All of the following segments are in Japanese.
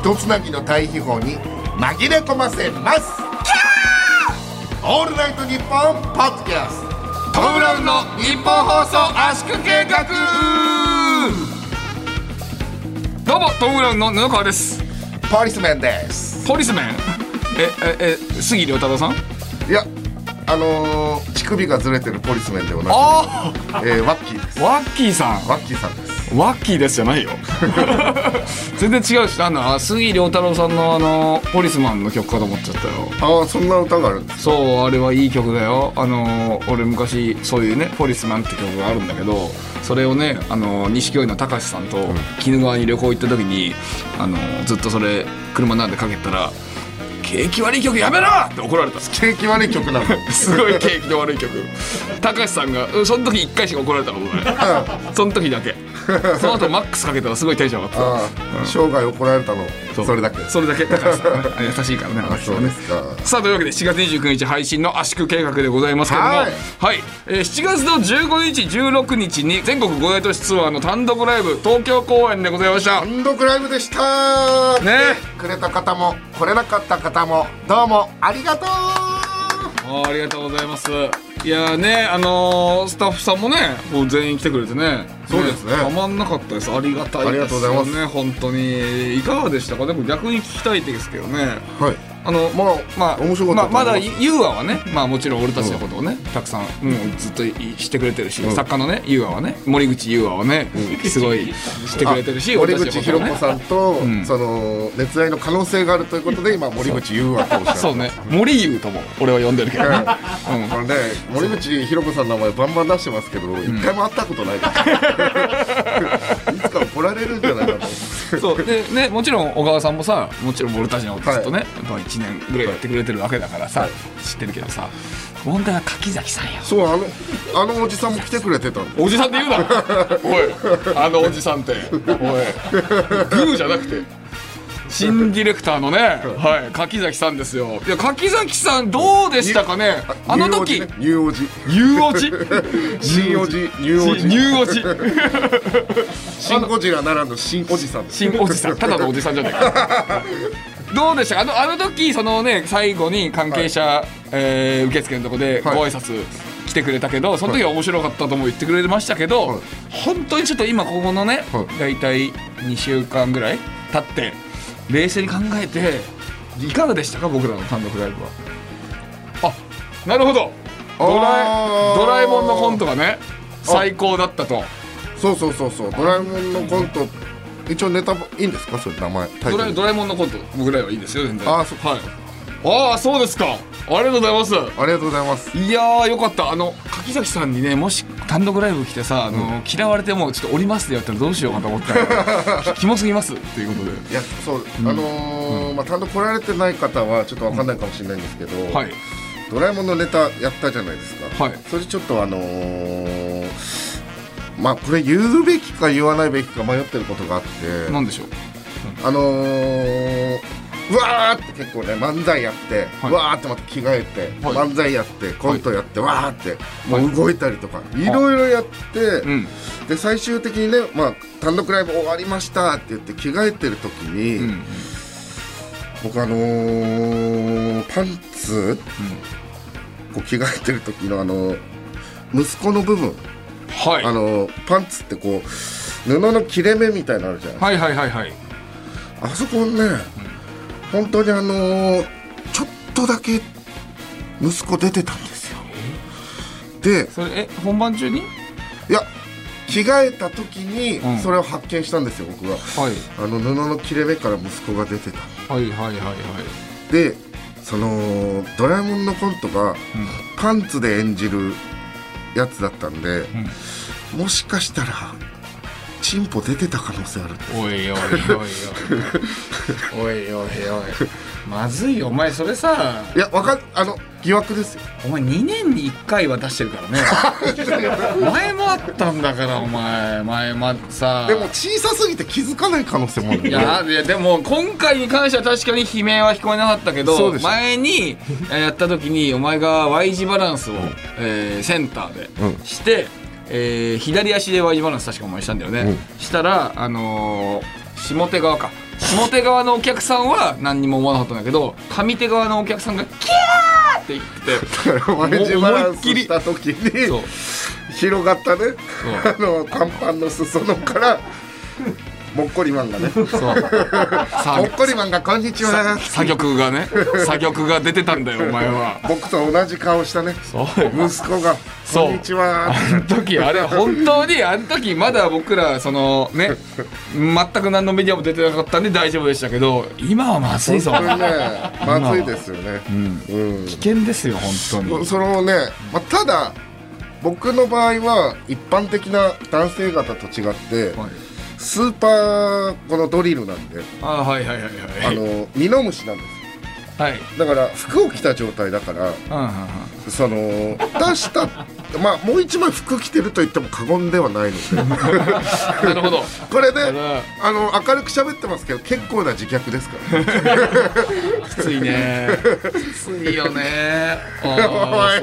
一つなぎの対比法に紛れ込ませます。オールナイトニッポンポッドキャスト。トム・ブラウンの日本放送圧縮計画。どうもトム・ブラウンの布川です。ポリスメンです。ポリスメン。えええ杉良太郎さん？いやあのー、乳首がずれてるポリスメンでおなじみあえー、ワッキーです。あワッキーさん。ワッキーさんですワッキーですじゃないよ。全然違うしなんだあ杉良太郎さんのあのポリスマンの曲かと思っちゃったよ。ああそんな歌があるんですそうあれはいい曲だよ。あの俺昔そういうね「ポリスマン」って曲があるんだけどそれをねあの錦鯉のたかしさんと鬼怒川に旅行行った時にあのずっとそれ車なんでかけたら「景気悪い曲やめろ!」って怒られた。景気悪い曲なんだ すごい景気の悪い曲。たかしさんがうんその時1回しか怒られたことないその時だけ。その後マックスかけたらすごいテンション上がっああ、生涯怒られたのたそれだけ。それだけ。優しいからねあそうですか。さあというわけで7月29日配信の圧縮計画でございますけども。ははい。い、えー7月の15日16日に全国5大都市ツアーの単独ライブ東京公演でございました。単独ライブでした。ね。くれた方も来れなかった方もどうもありがとう。あありがとうございます。いやーねあのースタッフさんもねもう全員来てくれてね。そうですねたまんなかったです。ありがたいですよね。ありがとうございます。本当に。いかがでしたか？でも逆に聞きたいですけどね。はいあのまあまあ、面白かったとままだユーアはね、まあ、もちろん俺たちのことをね、たくさん、もうずっといしてくれてるし、ん。作家のねユーアはね森口ユーアはね、すごいしてくれてるし森口博子さんと、ん。その熱愛の可能性があるということで今森口優愛とそうね。森優とも俺は呼んでるけどね、うん。あのね森口博子さん。の名前バンバン出してますけど一、回も会ったことないですいつか怒られるんじゃないかと そう。でねもちろん小川さんもさもちろん俺たちのずっとね、やっぱ1年ぐらいやってくれてるわけだからさ、知ってるけどさ問題は柿崎さんよ。そうあのあのおじさんも来てくれてたの。おじさんって言うな。おいあのおじさんって。おい。グーじゃなくて新ディレクターのね、はい、柿崎さんですよ。いや柿崎さんどうでしたかね？あの時。ニューおじねニューおじ新おじニューおじニューおじシン・ゴジラならぬ新おじさんです。新おじさん。ただのおじさんじゃない。か どうでした？かあのあの時そのね最後に関係者、えー受付のとこでごはい。挨拶来てくれたけど、その時は面白かったとも言ってくれてましたけど、はい。本当にちょっと今ここのね、はい。大体2週間ぐらい経って冷静に考えていかがでしたか僕らの単独ライブは？あなるほど。ドラえドラえもんのコントがね最高だったと。そうそうそうそう。ドラえもんのコント一応ネタいいんですか？それ名前ドラドラえもんのコント僕らはいいですよ全然。あーそはい。ああそうですかありがとうございます。ありがとうございます。いやーよかった。あの柿崎さんにねもし単独ライブ来てさあの、嫌われてもちょっと降りますって言われたらどうしようかと思ったらキモすぎますっていうことで。いやそう、あのーまあ単独来られてない方はちょっとわかんないかもしれないんですけど、はい。ドラえもんのネタやったじゃないですか、はい。それでちょっとあのーまあこれ言うべきか言わないべきか迷ってることがあって。なんでしょう？あのーうわーって結構ね漫才やって、はい。うわーってまた着替えて、はい。漫才やってコントやって、わーってもう動いたりとか、い、ろいろやって、うん。で最終的にね、まあ、単独ライブ終わりましたって言って着替えてる時に、うん僕あのーパンツ、こう着替えてる時のあの息子の部分、はい。あのパンツってこう布の切れ目みたいなのあるじゃないはいはいはいはい。あそこね、本当にあのーちょっとだけ息子出てたんですよ。でそれえ本番中に？いや着替えた時にうん。それを発見したんですよ僕がはい。あの布の切れ目から息子が出てた。はいはいはいはい。でそのドラえもんのコントがパンツで演じるやつだったんで、もしかしたらチンポ出てた可能性ある。おいおいおいおいおいおい。おいまずいよお前それさ。いやわかんあの疑惑ですよ。お前2年に1回は出してるからね。前もあったんだからお前前もさ。でも小さすぎて気づかない可能性もあるいやいやでも今回に関しては確かに悲鳴は聞こえなかったけど前にえーやった時にお前が Y 字バランスを、えーセンターでうん。して、えー左足で Y 字バランス確かお前したんだよね、うん。したらあのー下手側か。下手側のお客さんは何にも思わなかったんだけど上手側のお客さんが「キャー!」って言ってだから Y 字バランスした時に広がったね。あの短パンの裾野からもっこりマンがね。そう。さもっこりマンがこんにちは。作曲がね作曲が出てたんだよ お前は。僕と同じ顔したね。息子がそう。こんにちは。あの時あれ本当にあの時まだ僕らそのね全く何のメディアも出てなかったんで大丈夫でしたけど今はまずいぞ。ねまずいですよね。うん。危険ですよ本当に。そのね、まあ、ただ僕の場合は一般的な男性方と違ってはいスーパーこのドリルなんで。あはいはいはいはい。あのミノムシなんですはい。だから服を着た状態だからその出したまあもう一枚服着てると言っても過言ではないので。なるほど。これでただあの明るく喋ってますけど結構な自虐ですから。ね きついね。きついよね。おい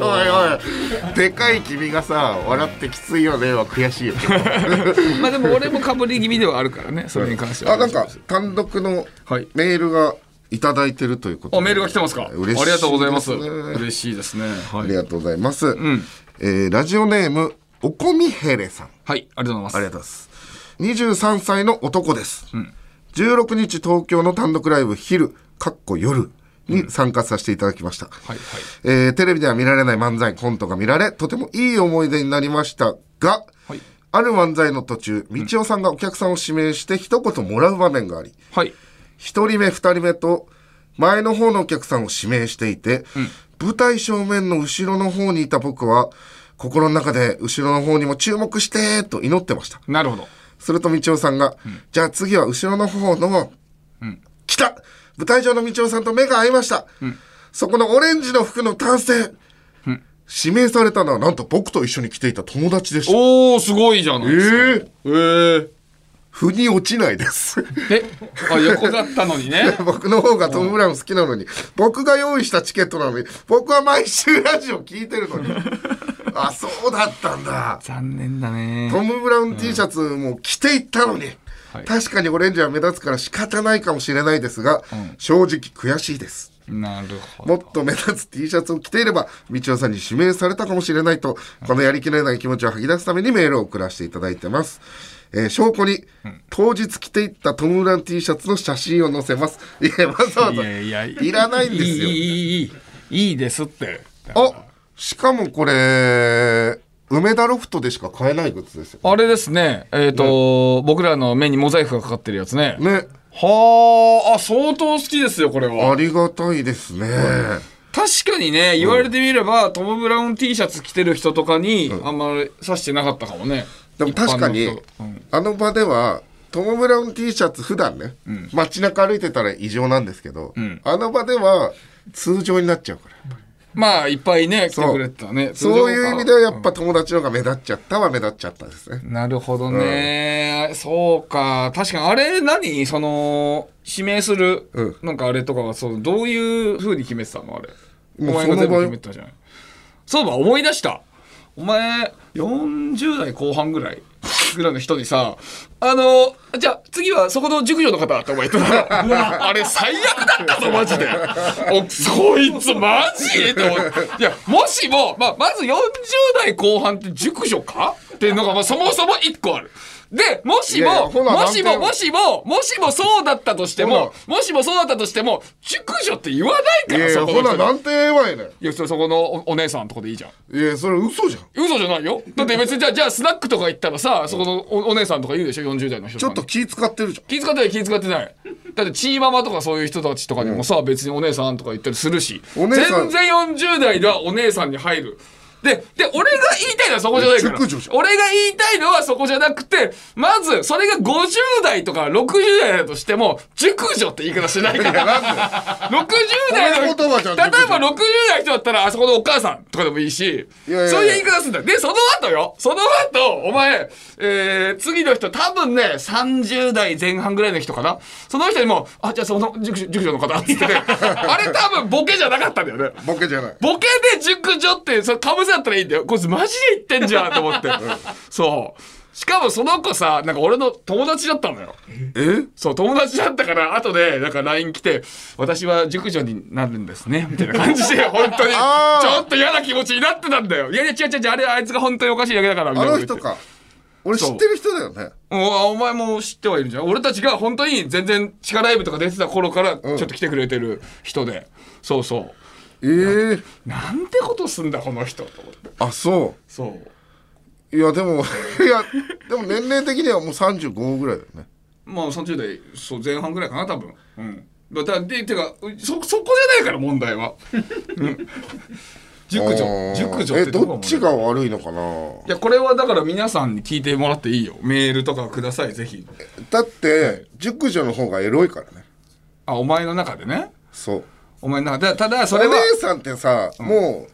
おいおい。でかい君がさ笑ってきついよねは悔しいよ。いまあでも俺もかぶり気味ではあるからねそれに関しては。あなんか単独のはい。メールがいただいてるということメールが来てますか。嬉しいありがとうございます。嬉しいですね。はい。ありがとうございます、ん。えーラジオネームおこみへれさん。はいありがとうございます。ありがとうございます。23歳の男です、16日東京の単独ライブ昼かっこ夜に参加させていただきました、はいはい。えーテレビでは見られない漫才コントが見られとてもいい思い出になりましたが、はい。ある漫才の途中道夫さんがお客さんを指名して一言もらう場面がありはい一人目二人目と前の方のお客さんを指名していて、舞台正面の後ろの方にいた僕は心の中で後ろの方にも注目してと祈ってました。なるほど。すると道夫さんが、じゃあ次は後ろの方の、来た。舞台上の道夫さんと目が合いました、そこのオレンジの服の男性、指名されたのはなんと僕と一緒に来ていた友達でした。おおすごいじゃないですか。えええー、腑に落ちないです。えあ横だったのにね 僕の方がトム・ブラウン好きなのに、僕が用意したチケットなのに、僕は毎週ラジオ聞いてるのに。あ、そうだったんだ。残念だねトム・ブラウン T シャツも着ていったのに、はい確かにオレンジは目立つから仕方ないかもしれないですが、正直悔しいです。なるほどもっと目立つ T シャツを着ていれば、道夫さんに指名されたかもしれないと、このやりきれない気持ちを吐き出すためにメールを送らせていただいてます。えー、証拠に、当日着ていったトム・ブラウン T シャツの写真を載せます。いや、わざわざ、いやいやいらないんですよ。いい、いい、いいですって。あ、しかもこれ、梅田ロフトでしか買えないグッズですよ、ね、あれですね。えっ、ー、と、ね、僕らの目にモザイクがかかってるやつね。ね。はあ、相当好きですよ、これは。ありがたいですね。確かにね、言われてみれば、うん、トム・ブラウン T シャツ着てる人とかに、うん、あんまり刺してなかったかもね。でも確かにうん、あの場では、トム・ブラウン T シャツ普段ね、街中歩いてたら異常なんですけど、ん。あの場では通常になっちゃうから。まあいっぱいね来てくれてたね。そういう意味ではやっぱ友達の方が目立っちゃったは目立っちゃったですね。なるほどね、そうか。確かにあれ何？その指名する、うん。なんかあれとかはそうどういうふうに決めてたの？あれ。お前が全部決めてたじゃないそういえば思い出したお前40代後半ぐらいぐらいの人にさあのじゃあ次はそこの熟女の方ってお前言ってた うわ。あれ最悪だったぞマジで。おそいつマジと思っていやもしも、まあ、まず40代後半って熟女かっていうのが、まあ、そもそも1個あるで、もしも、もしも、もしも、もしもそうだったとしても、もしもそうだったとしても、熟女って言わないから、いやいやそこほななんて言えばいいねんいや、それそこのおお姉さんとこでいいじゃん。いやそれ嘘じゃん嘘じゃないよ。だって別にじゃあ、じゃあスナックとか行ったらさ、そこのおお姉さんとか言うでしょ、40代の人ちょっと。気使ってるじゃん気遣ってない気遣ってない。だってチーママとかそういう人たちとかにもさ、別にお姉さんとか言ったりするし。全然40代ではお姉さんに入る。で、で、俺が言いたいのはそこじゃないから。俺が言いたいのはそこじゃなくて、まず、それが50代とか60代だとしても、熟女って言い方しないから。60代の例えば熟女60代の人だったら、あそこのお母さんとかでもいいし、いやいやそういう言い方するんだよ。で、その後よ。その後、お前、えー、次の人、多分ね、30代前半ぐらいの人かな。その人にも、あ、じゃあその熟女熟女の方って言ってね、あれ多分ボケじゃなかったんだよね。ボケじゃないボケで熟女って、それかぶせだったらいいんだよ。こいつマジで言ってんじゃんと思って。そう。しかもその子さ、なんか俺の友達だったのよ。え？そう、友達だったから、後で、なんか LINE 来て、私は熟女になるんですね、みたいな感じで、本当に、ちょっと嫌な気持ちになってたんだよ。いやいや、違う違う違う、あれ、あいつが本当におかしいだけだから、みたいな。あの人か俺知ってる人だよねおお前も知ってはいるじゃん。俺たちが本当に全然地下ライブとか出てた頃から、ちょっと来てくれてる人で。そうそう。ええなんてことすんだ、この人、と思って。あそそう。ういやでも いやでも年齢的にはもう35ぐらいだよね。まあ30代そう前半ぐらいかな多分。うん。だだでてかそそこじゃないから問題は、うん、熟あ女ー。熟女っえどっちが悪いのかな。いやこれはだから皆さんに聞いてもらっていいよ。メールとかくださいぜひ。だって熟女の方がエロいからね。あお前の中でね。そうお前の中でただそおれは姉さんってさ、も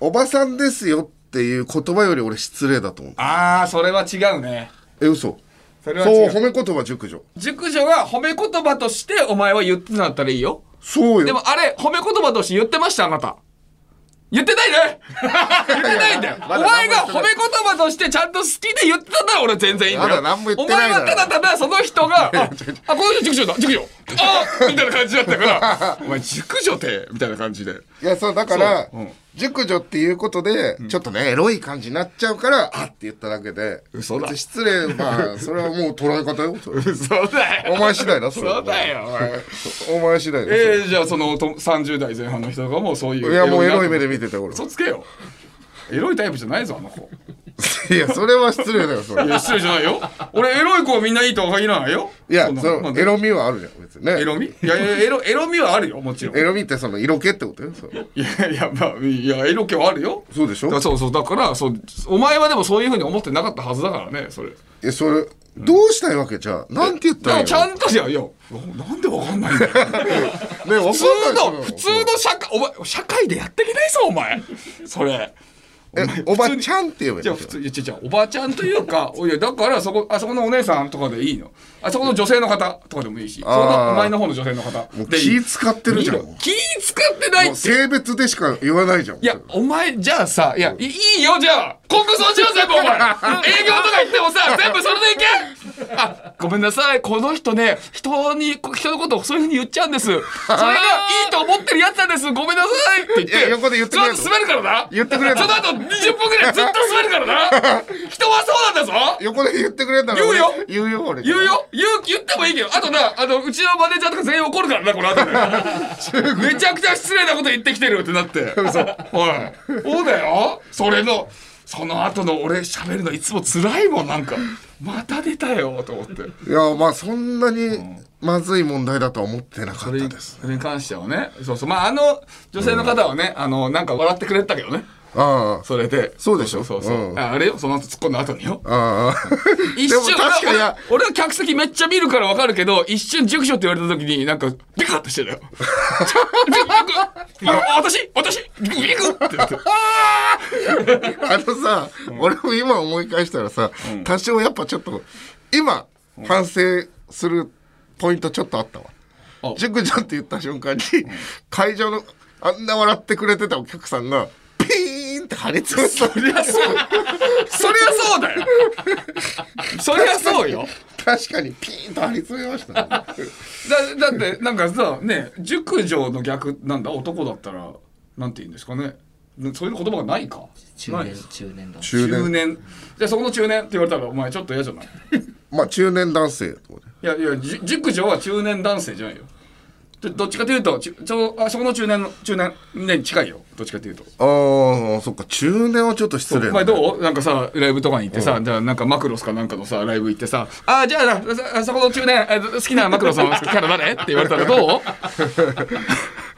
うおばさんですよっていう言葉より俺失礼だと思う。ああそれは違うね。え嘘。それはそう褒め言葉熟女。熟女が褒め言葉としてお前は言ってなったらいいよ。そうよ。でもあれ褒め言葉として言ってましたあなた言ってないね言ってないんだよ。お前が褒め言葉としてちゃんと好きで言ってたなら俺全然いいんだよ。まだ何も言ってないだろお前はただただその人が ああこの人熟女だ。熟女。あみたいな感じだったから お前熟女ってみたいな感じで。いやそうだからそううん熟女っていうことで、ちょっとねエロい感じになっちゃうからあって言っただけで。嘘だ。失礼まあそれはもう捉え方よ。それそうだよ。お前次第だそれは。そうだよお前。お前次第だえー、じゃあそのと30代前半の人とかもそういういやもうエロい目でで見てた俺嘘つけよ。エロいタイプじゃないぞあの子 いやそれは失礼だよそれ。いや失礼じゃないよ。俺エロい子はみんないいとは限らないよ。いやそのエロみはあるじゃん別にね。エロみ？いやいやエロエロみはあるよもちろん。エロみってその色気ってことよそういやいやまあいやエロ気はあるよ。そうでしょ？そうそうだからそうお前はでもそういうふうに思ってなかったはずだからねそれ。えそれどうしたいわけ？じゃあなんて言ったらちゃんとじゃいやなんでわかんないんだよ。ね普通の普通の社会お前社会でやっていけないぞお前それ。えおばちゃんって言えばいいじゃあ普通いや違うおばちゃんというか おいやだからそこあそこのお姉さんとかでいいの。あそこの女性の方とかでもいいしその前の方の女性の方で気使ってるじゃん。気使ってないって。性別でしか言わないじゃん。いや、お前、じゃあさ、いや、いいいよ、じゃあ、コンクそうしよう、全部、お前。営業とか行ってもさ、全部それでいけ。あ、ごめんなさい、この人ね、人に、人のことをそういうふうに言っちゃうんです。それがいいと思ってるやつなんです。ごめんなさいって言って。横で言ってくれる滑るからな。言ってくれるその後20分ぐらいずっと滑るからな。人はそうなんだぞ。横で言ってくれたら言うよ俺言うよ俺言うよ言う、言ってもいいけど、あとな、あの、うちのマネージャーとか全員怒るからな、この後で。めちゃくちゃ失礼なこと言ってきてるってなって。嘘。おい。そうだよ。それの、その後の俺喋るのいつも辛いもん、なんか。また出たよ、と思って。いやまあそんなにまずい問題だとは思ってなかったですそれに関してはね。そうそう。まあ、あの、女性の方はね、あの、なんか笑ってくれてたけどね。ああそれで。そうでしょ？そうそう。そう。うん。ああれよ、その後突っ込んだ後によ？ああ。一瞬確かに俺は客席めっちゃ見るからわかるけど一瞬熟女って言われた時になんかビカッとしてたよ。あ私？私？ビクビクって。言ってあのさ、俺も今思い返したらさ、多少やっぱちょっと今反省するポイントちょっとあったわ。あ。熟女って言った瞬間に会場のあんな笑ってくれてたお客さんがピーンって張り詰めたそりゃそう。そりゃそうだよ。そりゃそうよ。確かにピーンと張り詰めましたね。だだってなんかさね熟女の逆なんだ。男だったらなんて言うんですかね。そういう言葉がないか。中年中年だ中年。中年。じゃあそこの中年って言われたらお前ちょっと嫌じゃない？まあ中年男性とかね。いやいやじ熟女は中年男性じゃないよどどっちかというとちちょあそこの中年の中年に近いよ。どっちかというと。ああそっか。中年はちょっと失礼だねお前どう？なんかさライブとかに行ってさ、じゃあなんかマクロスかなんかのさライブ行ってさ「あじゃあそそこの中年え好きなマクロスのキャラ誰?」って言われたらどう？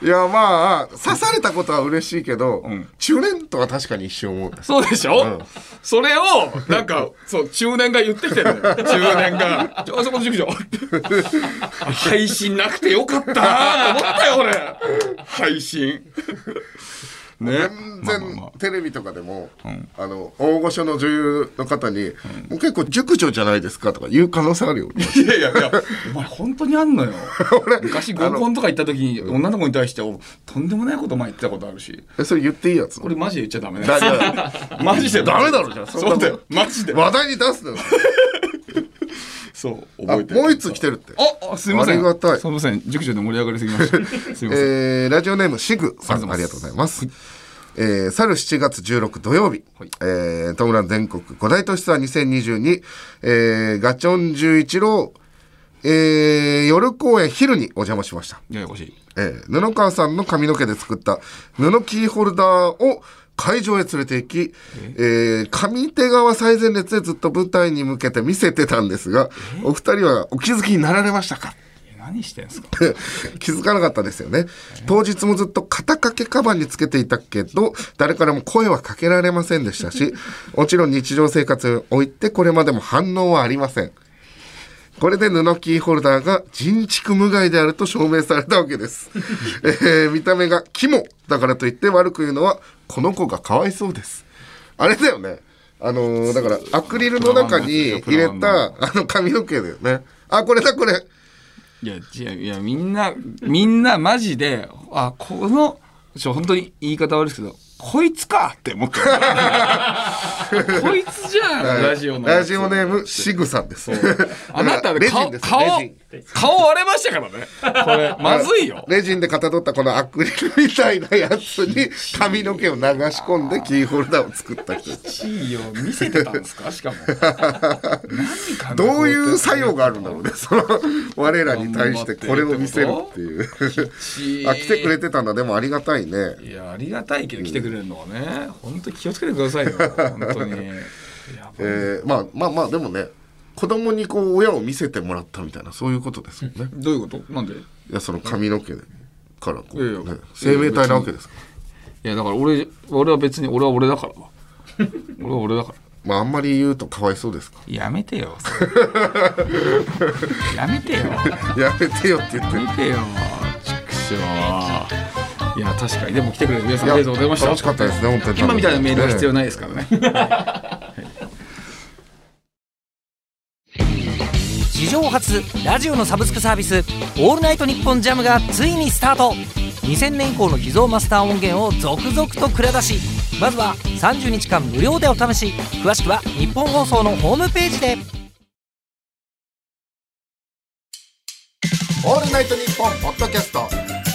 いやまあ刺されたことは嬉しいけど、ん。中年とは確かに一瞬思うそうでしょ、うん。それをなんかそう中年が言ってきてる。中年が「ちょあそこの塾長」配信なくてよかったなと思ったよ俺。配信ね全然テレビとかでも、んあの大御所の女優の方に、もう結構熟女じゃないですかとか言う可能性あるよ いやいやいや、お前本当にあんのよ。昔合コンとか行った時に女の子に対しておとんでもないこと前言ってたことあるし、えそれ言っていいやつ？これマジで言っちゃダメね。だだ マジでダメだろじゃんなそうだよ。マジで。話題に出すそう、あ覚えてる。もう一つ来てるってあ、あすみません。ありがたいすみません。塾長で盛り上がりすぎました。すみません。えーラジオネームシグさんありがとうございます。えー、去る7月16土曜日、はい。えー、トムラン全国五大都市ツアー2022、えー、ガチョン十一郎、えー、夜公演昼にお邪魔しました。ややこしい。えー布川さんの髪の毛で作った布キーホルダーを会場へ連れて行き、えー。上手側最前列でずっと舞台に向けて見せてたんですが、お二人はお気づきになられましたか？え何してんすか？気づかなかったですよね。当日もずっと肩掛けカバンにつけていたけど、誰からも声はかけられませんでしたし、もちろん日常生活においてこれまでも反応はありません。これで布キーホルダーが人畜無害であると証明されたわけです。えー見た目が肝だからといって悪く言うのは、この子がかわいそうです。あれだよね。あのーだから、アクリルの中に入れた、あの髪の毛だよね。あ、これだ、これ。いや、違う、いや、みんな、みんなマジで、あ、この、ちょ、本当に言い方悪いですけど、こいつかって思ってる。こいつじゃん、ラジオの。ラジオネーム、シグさんです。あなた顔レジンです顔レジン顔割れましたからね。これ、まずいよ。レジンでかたどったこのアクリルみたいなやつに 髪の毛を流し込んでキーホルダーを作った人。いいよ、見せてたんですか？しかも。どういう作用があるんだろうね。その、我らに対してこれを見せるっていう。あ、来てくれてたんだ。でもありがたいね。いや、ありがたいけど来てくれるのはね、本当に気をつけてくださいよ。本当に。えー、まあまあまあ、でもね、子供にこう親を見せてもらったみたいな、そういうことですよね。どういうこと？なんで？いいや、その髪の毛からこいやいうやね、生命体なわけですから。や、だから俺、俺は別に、俺は俺だから。俺は俺だから。まああんまり言うとかわいそうですかやめてよ。やめてよ。やめてよって言ってる見てよ。ちくしょう。いや、確かに。でも来てくれる皆さんありがとうございました。楽しかったですね本当に今みたいなメールは必要ないですからね。史上初ラジオのサブスクサービス「オールナイトニッポンジャムがついにスタート。2000年以降の秘蔵マスター音源を続々と蔵出しまずは30日間無料でお試し。詳しくは日本放送のホームページで。オールナイトニッポンポッドキャスト。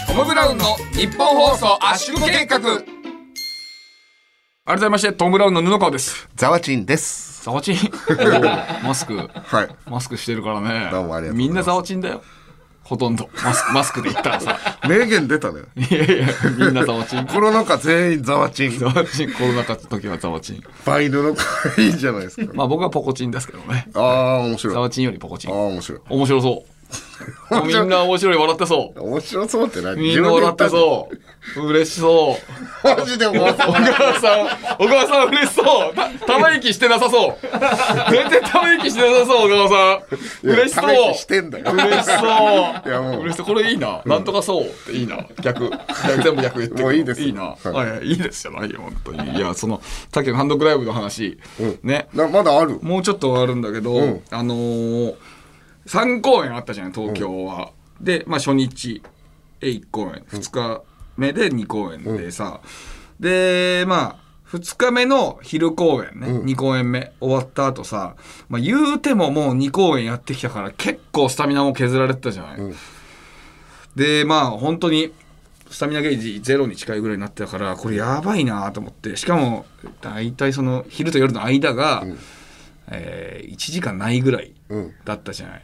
トム・ブラウンの日本放送圧縮計画。改めまして、トム・ブラウンの布川です。ザワチンですザワチン？マスク。はいマスクしてるからね。どうもありがとうございますみんなザワチンだよ。ほとんど。マスク、マスクで言ったらさ。名言出たねいやいや、みんなザワチン。コロナ禍全員ザワチンザワチン、コロナ禍の時はザワチン。バイルの会いいんじゃないですかまあ僕はポコチンですけどね。ああ面白いあザワチンよりポコチあン。面白い面白そう。みんな面白い、笑ってそう。面白そうって何？みんな笑ってそう。嬉しそう。うマジで面白小川さん、小川さん嬉しそう。た、ため息してなさそう。全然ため息してなさそう、小川さん。嬉しそう。してんだよ嬉しそう。いやもう嬉しそう。これいいな。なんとかそうっていいな。逆。逆全部逆言ってもういいですいいな。はいはい、いいですじゃないよ、本当に。いや、その、さっきのハンドクライブの話。ね。なまだある？もうちょっとあるんだけど、んあのー、3公演あったじゃん、東京は。で、まあ初日、え1公演、2日目で2公演でさ、で、まあ、2日目の昼公演ね、2公演目終わった後さ、まあ言うてももう2公演やってきたから結構スタミナも削られてたじゃない。で、まあ本当に、スタミナゲージゼロに近いぐらいになってたからこれやばいなと思って。しかも大体その昼と夜の間が、えー1時間ないぐらいうん。だったじゃない、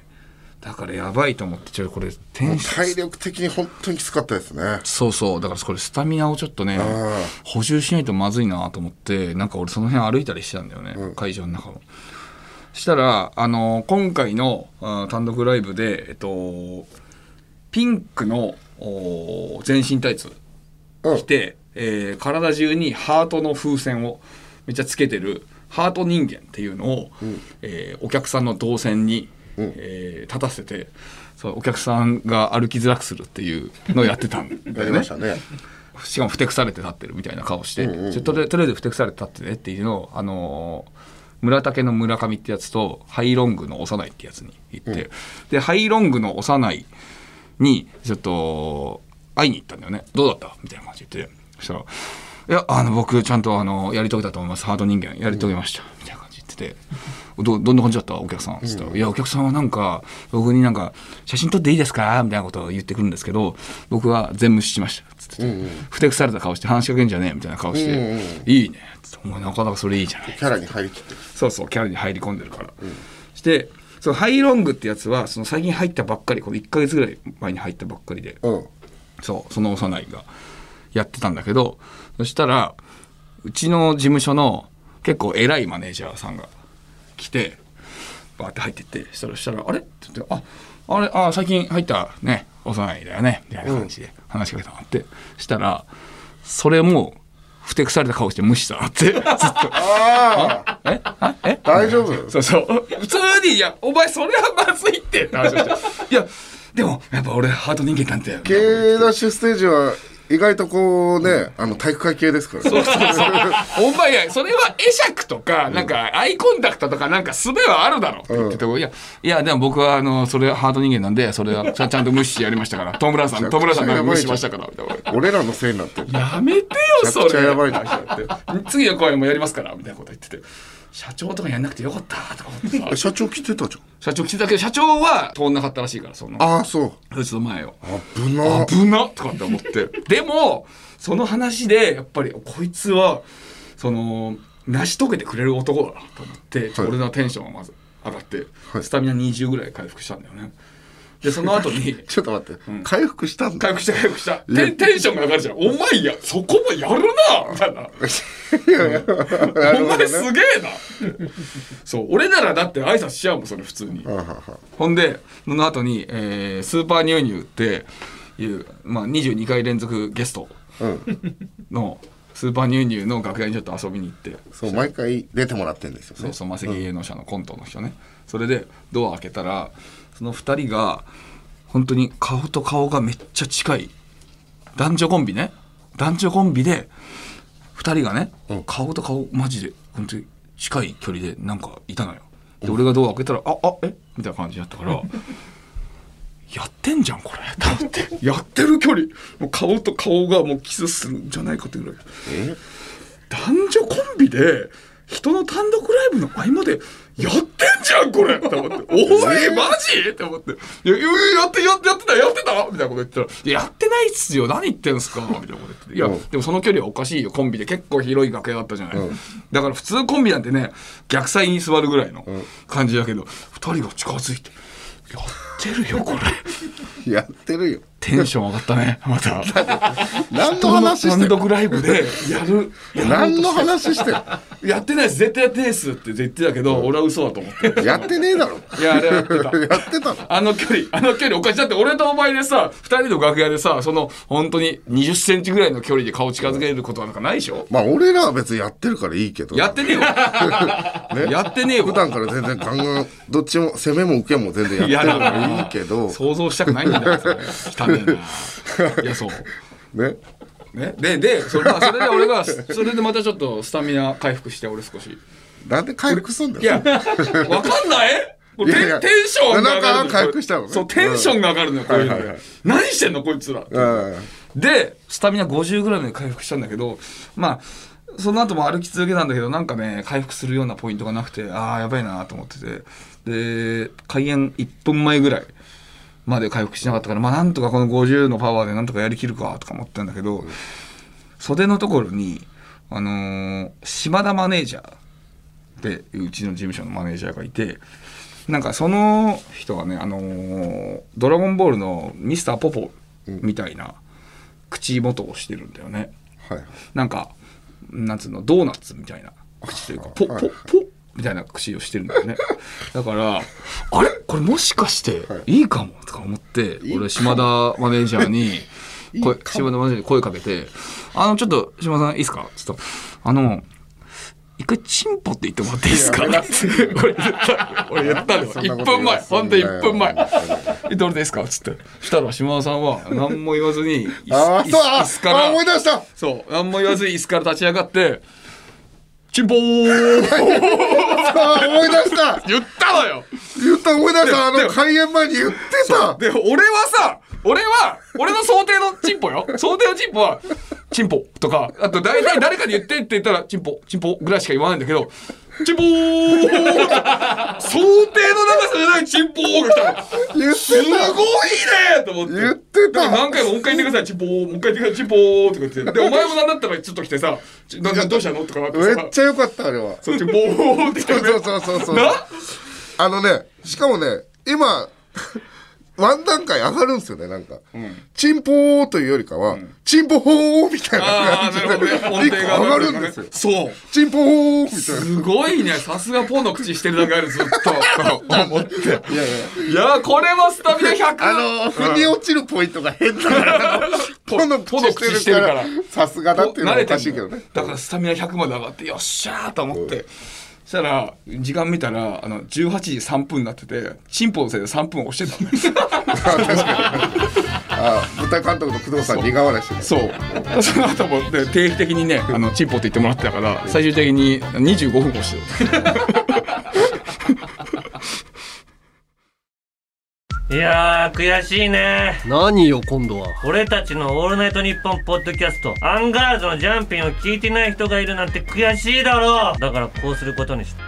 だからやばいと思ってちょっとこれ体力的に本当にきつかったですね。そうそう。だからこれスタミナをちょっとねあ補充しないとまずいなと思ってなんか俺その辺歩いたりしてたんだよね、会場の中を。したらあの今回のあ単独ライブでえっとピンクのお全身タイツうん。着て、えー体中にハートの風船をめっちゃつけてるハート人間っていうのを、えーお客さんの動線に、えー立たせてそうお客さんが歩きづらくするっていうのをやってたんだよね。ましたね。しかもふてくされて立ってるみたいな顔して、ちょっとでとりあえずふてくされて立ってねっていうのを、あのー村竹の村上ってやつとハイロングの幼いってやつに行って、でハイロングの幼いにちょっと会いに行ったんだよね。どうだった？みたいな感じで言ってそしたら「いやあの僕ちゃんとあのやり遂げたと思います。ハード人間やり遂げました」みたいなってて「どどんな感じだった？お客さん」っつったら「いやお客さんはなんか僕になんか写真撮っていいですか?」みたいなことを言ってくるんですけど僕は全無視しました」つってふてくされた顔して話しかけんじゃねえ？みたいな顔してうんうん「いいね」つって「お前なかなかそれいいじゃない」キャラに入りきってる。そうそうキャラに入り込んでるから、してそのハイロングってやつはその最近入ったばっかりこの1か月ぐらい前に入ったばっかりで。うん。そうその幼いがやってたんだけどそしたらうちの事務所の結構偉いマネージャーさんが来てバーって入ってってそしたらそしたら「あれ?」って言って「ああれ？あ最近入ったね幼いだよね」みたいな感じで話しかけたのってしたらそれもふてくされた顔して無視したなってずっとああ？え？あ？え？大丈夫？そうそう。普通に、いや、お前それはまずいってって話をして。いや、でも、やっぱ俺ハート人間なんて。K ダッシュステージは意外とこうねあの体育会系ですからね。お前や、それは会釈とか、なんか、アイコンタクトとか、なんか術はあるだろって言ってて、いや、いや、でも僕は、あの、それはハート人間なんで、それはちゃんと無視してやりましたから、トムラさん、トムラさんが無視しましたから、みたいな。俺らのせいになってる。やめてよ、それ。次の公演もやりますから、みたいなこと言ってて。社長とかやんなくてよかった、とか思ってさ。社長来てたじ社長来てたけど、社長は通んなかったらしいから、その。ゃんああそうそいつの前を。危な危なとかって思って。でも、その話で、やっぱり、こいつは、その、成し遂げてくれる男だなと思って、はい俺のテンションがまず上がって、はいスタミナ20ぐらい回復したんだよね。で、その後に、ちょっと待って、回復したんだ回復した回復した。テンテンションが上がるじゃん。お前や、そこもやるなみたいな。お前すげえな。そう、俺ならだって挨拶しちゃうもん、それ普通に。ほんで、その後に、えースーパーニューニューっていう、まあ、22回連続ゲストうんの、スーパーニューニューの楽屋にちょっと遊びに行って、そう毎回出てもらってんですよねそうそう、マセキ芸能社のコントの人ね。それで、ドア開けたら、その二人が、本当に顔と顔がめっちゃ近い。男女コンビね。男女コンビで、二人がね、うん顔と顔、マジで、本当に近い距離でなんかいたのよ。で、俺がドア開けたら、あ、あ、え？みたいな感じだったから、やってんじゃん、これ。と思って？やってる距離。もう顔と顔がもうキスするんじゃないかってぐらい。え？男女コンビで人の単独ライブの合間でやってんじゃんこれ。って思って「おいマジ?」って思って「いやいやってやってやってた？やってた?」みたいなこと言ったら「いややってないっすよ。何言ってんすか」みたいなこと言って「いやうん。でもその距離はおかしいよ。コンビで結構広い楽屋だったじゃない、うん。だから普通コンビなんてね逆サイに座るぐらいの感じだけど二人が近づいて「やってるよこれ」やってるよテンション上がったね。また。何の話して単る独ライブでやる何のとして。話してるやってないです。絶対やってないですって言ってたけど、俺は嘘だと思って。やってねえだろ。いやあれはやってた。やってたの。あの距離あの距離おかしい。だって俺とお前でさ二人の楽屋でさその本当に2 0ンチぐらいの距離で顔近づけることなんかないでしょ？まあ俺らは別にやってるからいいけど。やってねえよ、やってねえよ。普段から全然ガンガンどっちも攻めも受けも全然やってるからいいけど。想像したくないんだよないやそう。ね。ね、ででそれ,、まあ、それで俺がそれでまたちょっとスタミナ回復して俺少し。なんで回復すんだいや、よわかんない？いやいや。テンションが上がる回復したの？ねそう、テンションが上がるのよ、こういうの。ではいはいはい。何してんの、こいつら。うん。で、スタミナ50ぐらいまで回復したんだけど、まあ、その後も歩き続けたんだけど、なんかね、回復するようなポイントがなくて、ああ、やばいなと思ってて。で、開演1分前ぐらいまで回復しなかったからまあなんとかこの50のパワーでなんとかやりきるかとか思ったんだけど、袖のところにあのー島田マネージャーっていううちの事務所のマネージャーがいてなんかその人がね、あのードラゴンボールのミスターポポみたいな口元をしてるんだよね。はいなんか、なんつうの、ドーナツみたいな口というか、ポッポッポッみたいな口をしてるんだよね。だから、あれ？これもしかしてい。いかもとか思って、俺、島田マネージャーに、声島田マネージャーに声かけて、あの、ちょっと、島田さんいいですか？ちょっと、あの、一回チンポって言ってもらっていいですか？俺言った俺言ったんな1こと分前。ほんと1分前。いやいや言ってもらっていいですか？つって。したら島田さんは何も言わずに、椅子ああそう。あ思い出した。そう、何も言わずに椅子から立ち上がって、チンポー。思い出した。言ったのよ。言った思い出した。あでの開演前に言ってた。で、俺はさ、俺は、俺の想定のチンポよ。想定のチンポは、チンポとか、あと大体誰かに言ってって言ったら、チンポ、チンポぐらいしか言わないんだけど、チンポー想定の長さじゃないチンポーが来たの。言すごいねってと思って。言ってた。何回ももう一回言ってください、チンポー、もう一回言ってください、チンポーとか言って。で、お前もなんだったらちょっと来てさ、ちななどうしたの？とかなっめっちゃ良かったあれは。そう、チンポーって。そうそうそうそうそう。な？あのねしかもね今ワン段階上がるんですよねなんか、チンポーというよりかは、チンポホーみたいな感じ。で一個上がるんですよそう。チンポホーみたいなすごいね。さすがポンの口してるだけある、ずっと。思って。いいやいやいや、これはスタミナ100。あの腑に落ちるポイントが変だからポの口口してるからさすがだっていうのはおかしいけどねだからスタミナ100まで上がって、よっしゃーと思って。そしたら、時間見たら、あの、18時3分になってて、チンポのせいで3分押してたの あ舞台監督の工藤さん苦笑いしてるそう。その後も、で定期的にね、あの、チンポって言ってもらってたから、最終的に25分押してた。いやー悔しいね。何よ今度は。俺たちの「オールナイトニッポン」ポッドキャストアンガールズのジャンピンを聞いてない人がいるなんて悔しいだろう。だからこうすることにした。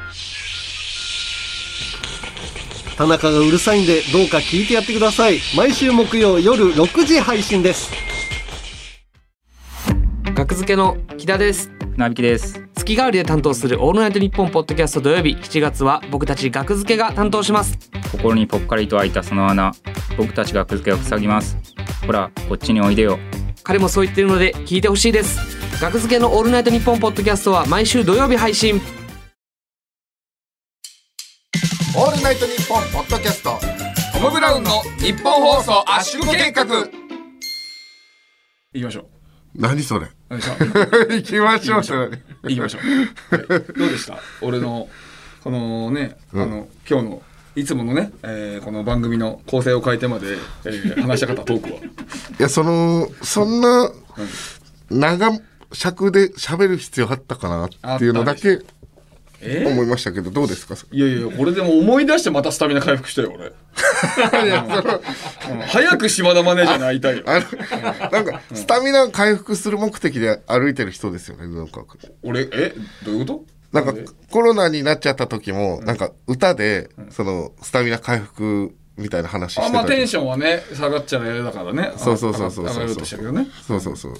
田中がうるさいんでどうか聞いてやってください。毎週木曜夜6時配信です。学付けの木田ですなびきです。月替わりで担当するオールナイトニッポンポッドキャスト土曜日7月は僕たち学付けが担当します。心にぽっかりと開いたその穴僕たちがく付けを塞ぎます。ほらこっちにおいでよ。彼もそう言ってるので聞いてほしいです。学付けのオールナイトニッポンポッドキャストは毎週土曜日配信。オールナイトニッポンポッドキャストトム・ブラウンの日本放送圧縮計画。行きましょう。何それ？行きましょう行きましょう。はい。どうでした？俺の、このね、あの、今日の、いつものね、えーこの番組の構成を変えてまで、えー話したかったトークは。いやそのそんな長尺で喋る必要あったかなっていうのだけえ思いましたけどどうですか？いやいや、これでも思い出してまたスタミナ回復したよ、俺。早く島田マネージャーに会いたいよ。なんかスタミナ回復する目的で歩いてる人ですよねなんか。俺、え？どういうこと？なんかコロナになっちゃった時もなんか歌でそのスタミナ回復みたいな話してあ、まあたテンションはね、下がっちゃ嫌だからね。そうそうそうそうそう。そうそうそう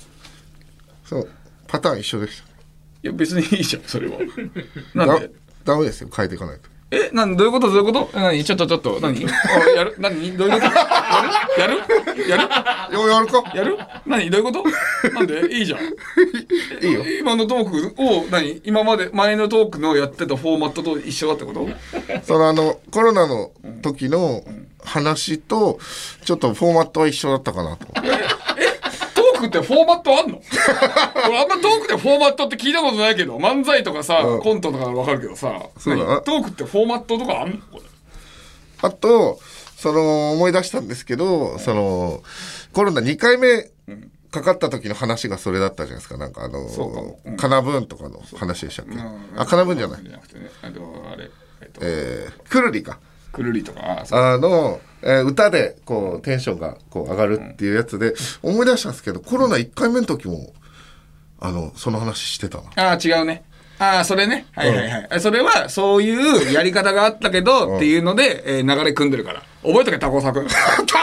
そうパターン一緒でしいや、別にいいじゃん、それは。なんで？ダメですよ変えていかないと。え、なんどういうこと？どういうこと？何？ちょっとちょっと、何？あやる？何？どういうこと？やる？やる？やる？よ やるか？やる？何？どういうこと？なんで？いいじゃん。いいよ。今のトークを、何？今まで、前のトークのやってたフォーマットと一緒だってこと？そのあのコロナの時の話とちょっとフォーマットは一緒だったかなとクってフォーマットあんの？俺あんまトークでフォーマットって聞いたことないけど、漫才とかさ、うん。コントとかわかるけどさ、そうだな。何？トークってフォーマットとかあんの？これあとその思い出したんですけどそのコロナ2回目かかった時の話がそれだったじゃないですか。なんかあのそうかも。うん。カナブーンとかの話でしたっけ？う。んあカナブーンじゃない。じゃなくてね、あとあれ、えっと、えー、くるりか。くるりとか、あそう。あの、えー歌でこうテンションがこう上がるっていうやつで思い出したんですけどコロナ1回目の時もあのその話してたなああ、違うね。ああ、それね。はいはいはい。それは、そういうやり方があったけど、っていうので、えー流れ組んでるから。覚えとけタコ作タ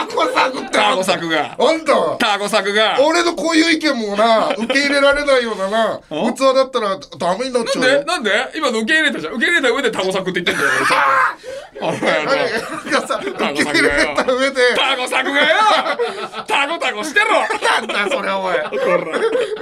タコ作が。あんた。タコ作が。俺のこういう意見もな受け入れられないようなな 器だったらダメになっちゃうよ。なんで？なんで？今の受け入れたじゃん。受け入れた上でタコ作って言ってんだよ俺ちゃんと。あれやろさ受け入れた上で。タコ作がよ。タコタコしてろ。なんだよそれお前。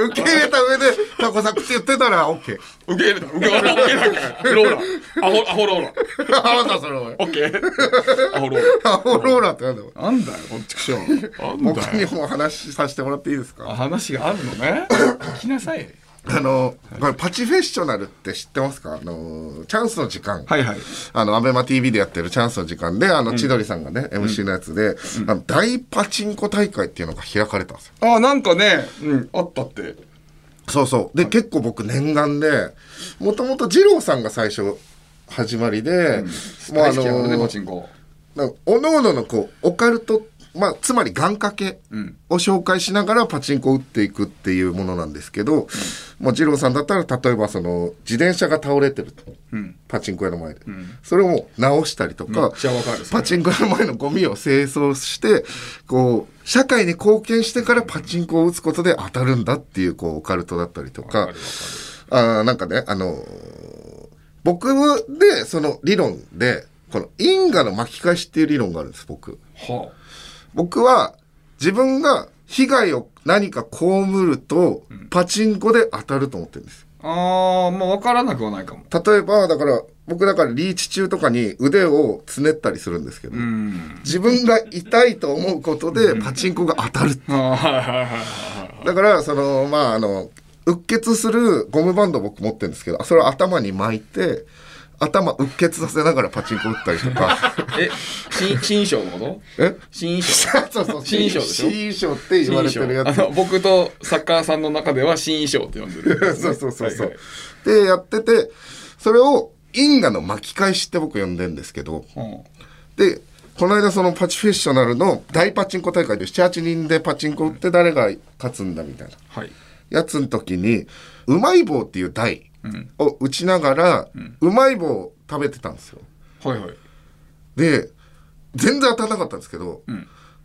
受け入れた上でタコ作って言ってたら OK 受け入れた受け入れた OK なんかローラアホアホローラなんだそれお前オッケ ー。アホローラアホローラってなんだよ。なんだよこっちくしょなん僕だよにも話させてもらっていいですか？あ話があるのね。聞きなさい。あのこれパチフェッショナルって知ってますか？あのチャンスの時間。はいはい。あの、アベマ TV でやってるチャンスの時間で、あの、千鳥さんがね、MC のやつで、あの大パチンコ大会っていうのが開かれたんですよ。あなんかねうんあったってそうそう。で、結構僕念願で、もともと二郎さんが最初、始まりで、もうあ大好きやからねのパチンコなんかおのおののこう、オカルト、まあ、つまり願掛けを紹介しながらパチンコを打っていくっていうものなんですけど、もう二郎さんだったら、例えばその、自転車が倒れてると。パチンコ屋の前で。それをもう直したりとか、パチンコ屋の前のゴミを清掃して、こう、社会に貢献してからパチンコを打つことで当たるんだっていう、こう、オカルトだったりとか、あーなんかね、あのー僕で、その理論で、この因果の巻き返しっていう理論があるんです、僕。は僕は自分が被害を何か被ると、パチンコで当たると思ってるんです。ああーまあ分からなくはないかも例えば、だから、僕だからリーチ中とかに腕をつねったりするんですけど、うん。自分が痛いと思うことでパチンコが当たる。だから、その、まあ、あの、うっ血するゴムバンド僕持ってるんですけど、それを頭に巻いて、頭うっ血させながらパチンコ打ったりとか。え新新章のこと？え？新章。そうそう、新衣装でしょ？新衣装って言われてるやつ。僕とサッカーさんの中では新衣装って呼んでる。そうそうそうそう、はいはいで、やってて、それを因果の巻き返しって僕呼んでるんですけど、うんで、この間そのパチフェッショナルの大パチンコ大会で7、8人でパチンコ打って誰が勝つんだみたいな。はい。やつの時に、うまい棒っていう台を打ちながら、うまい棒を食べてたんですよ。はいはい。で、全然当たらなかったんですけど、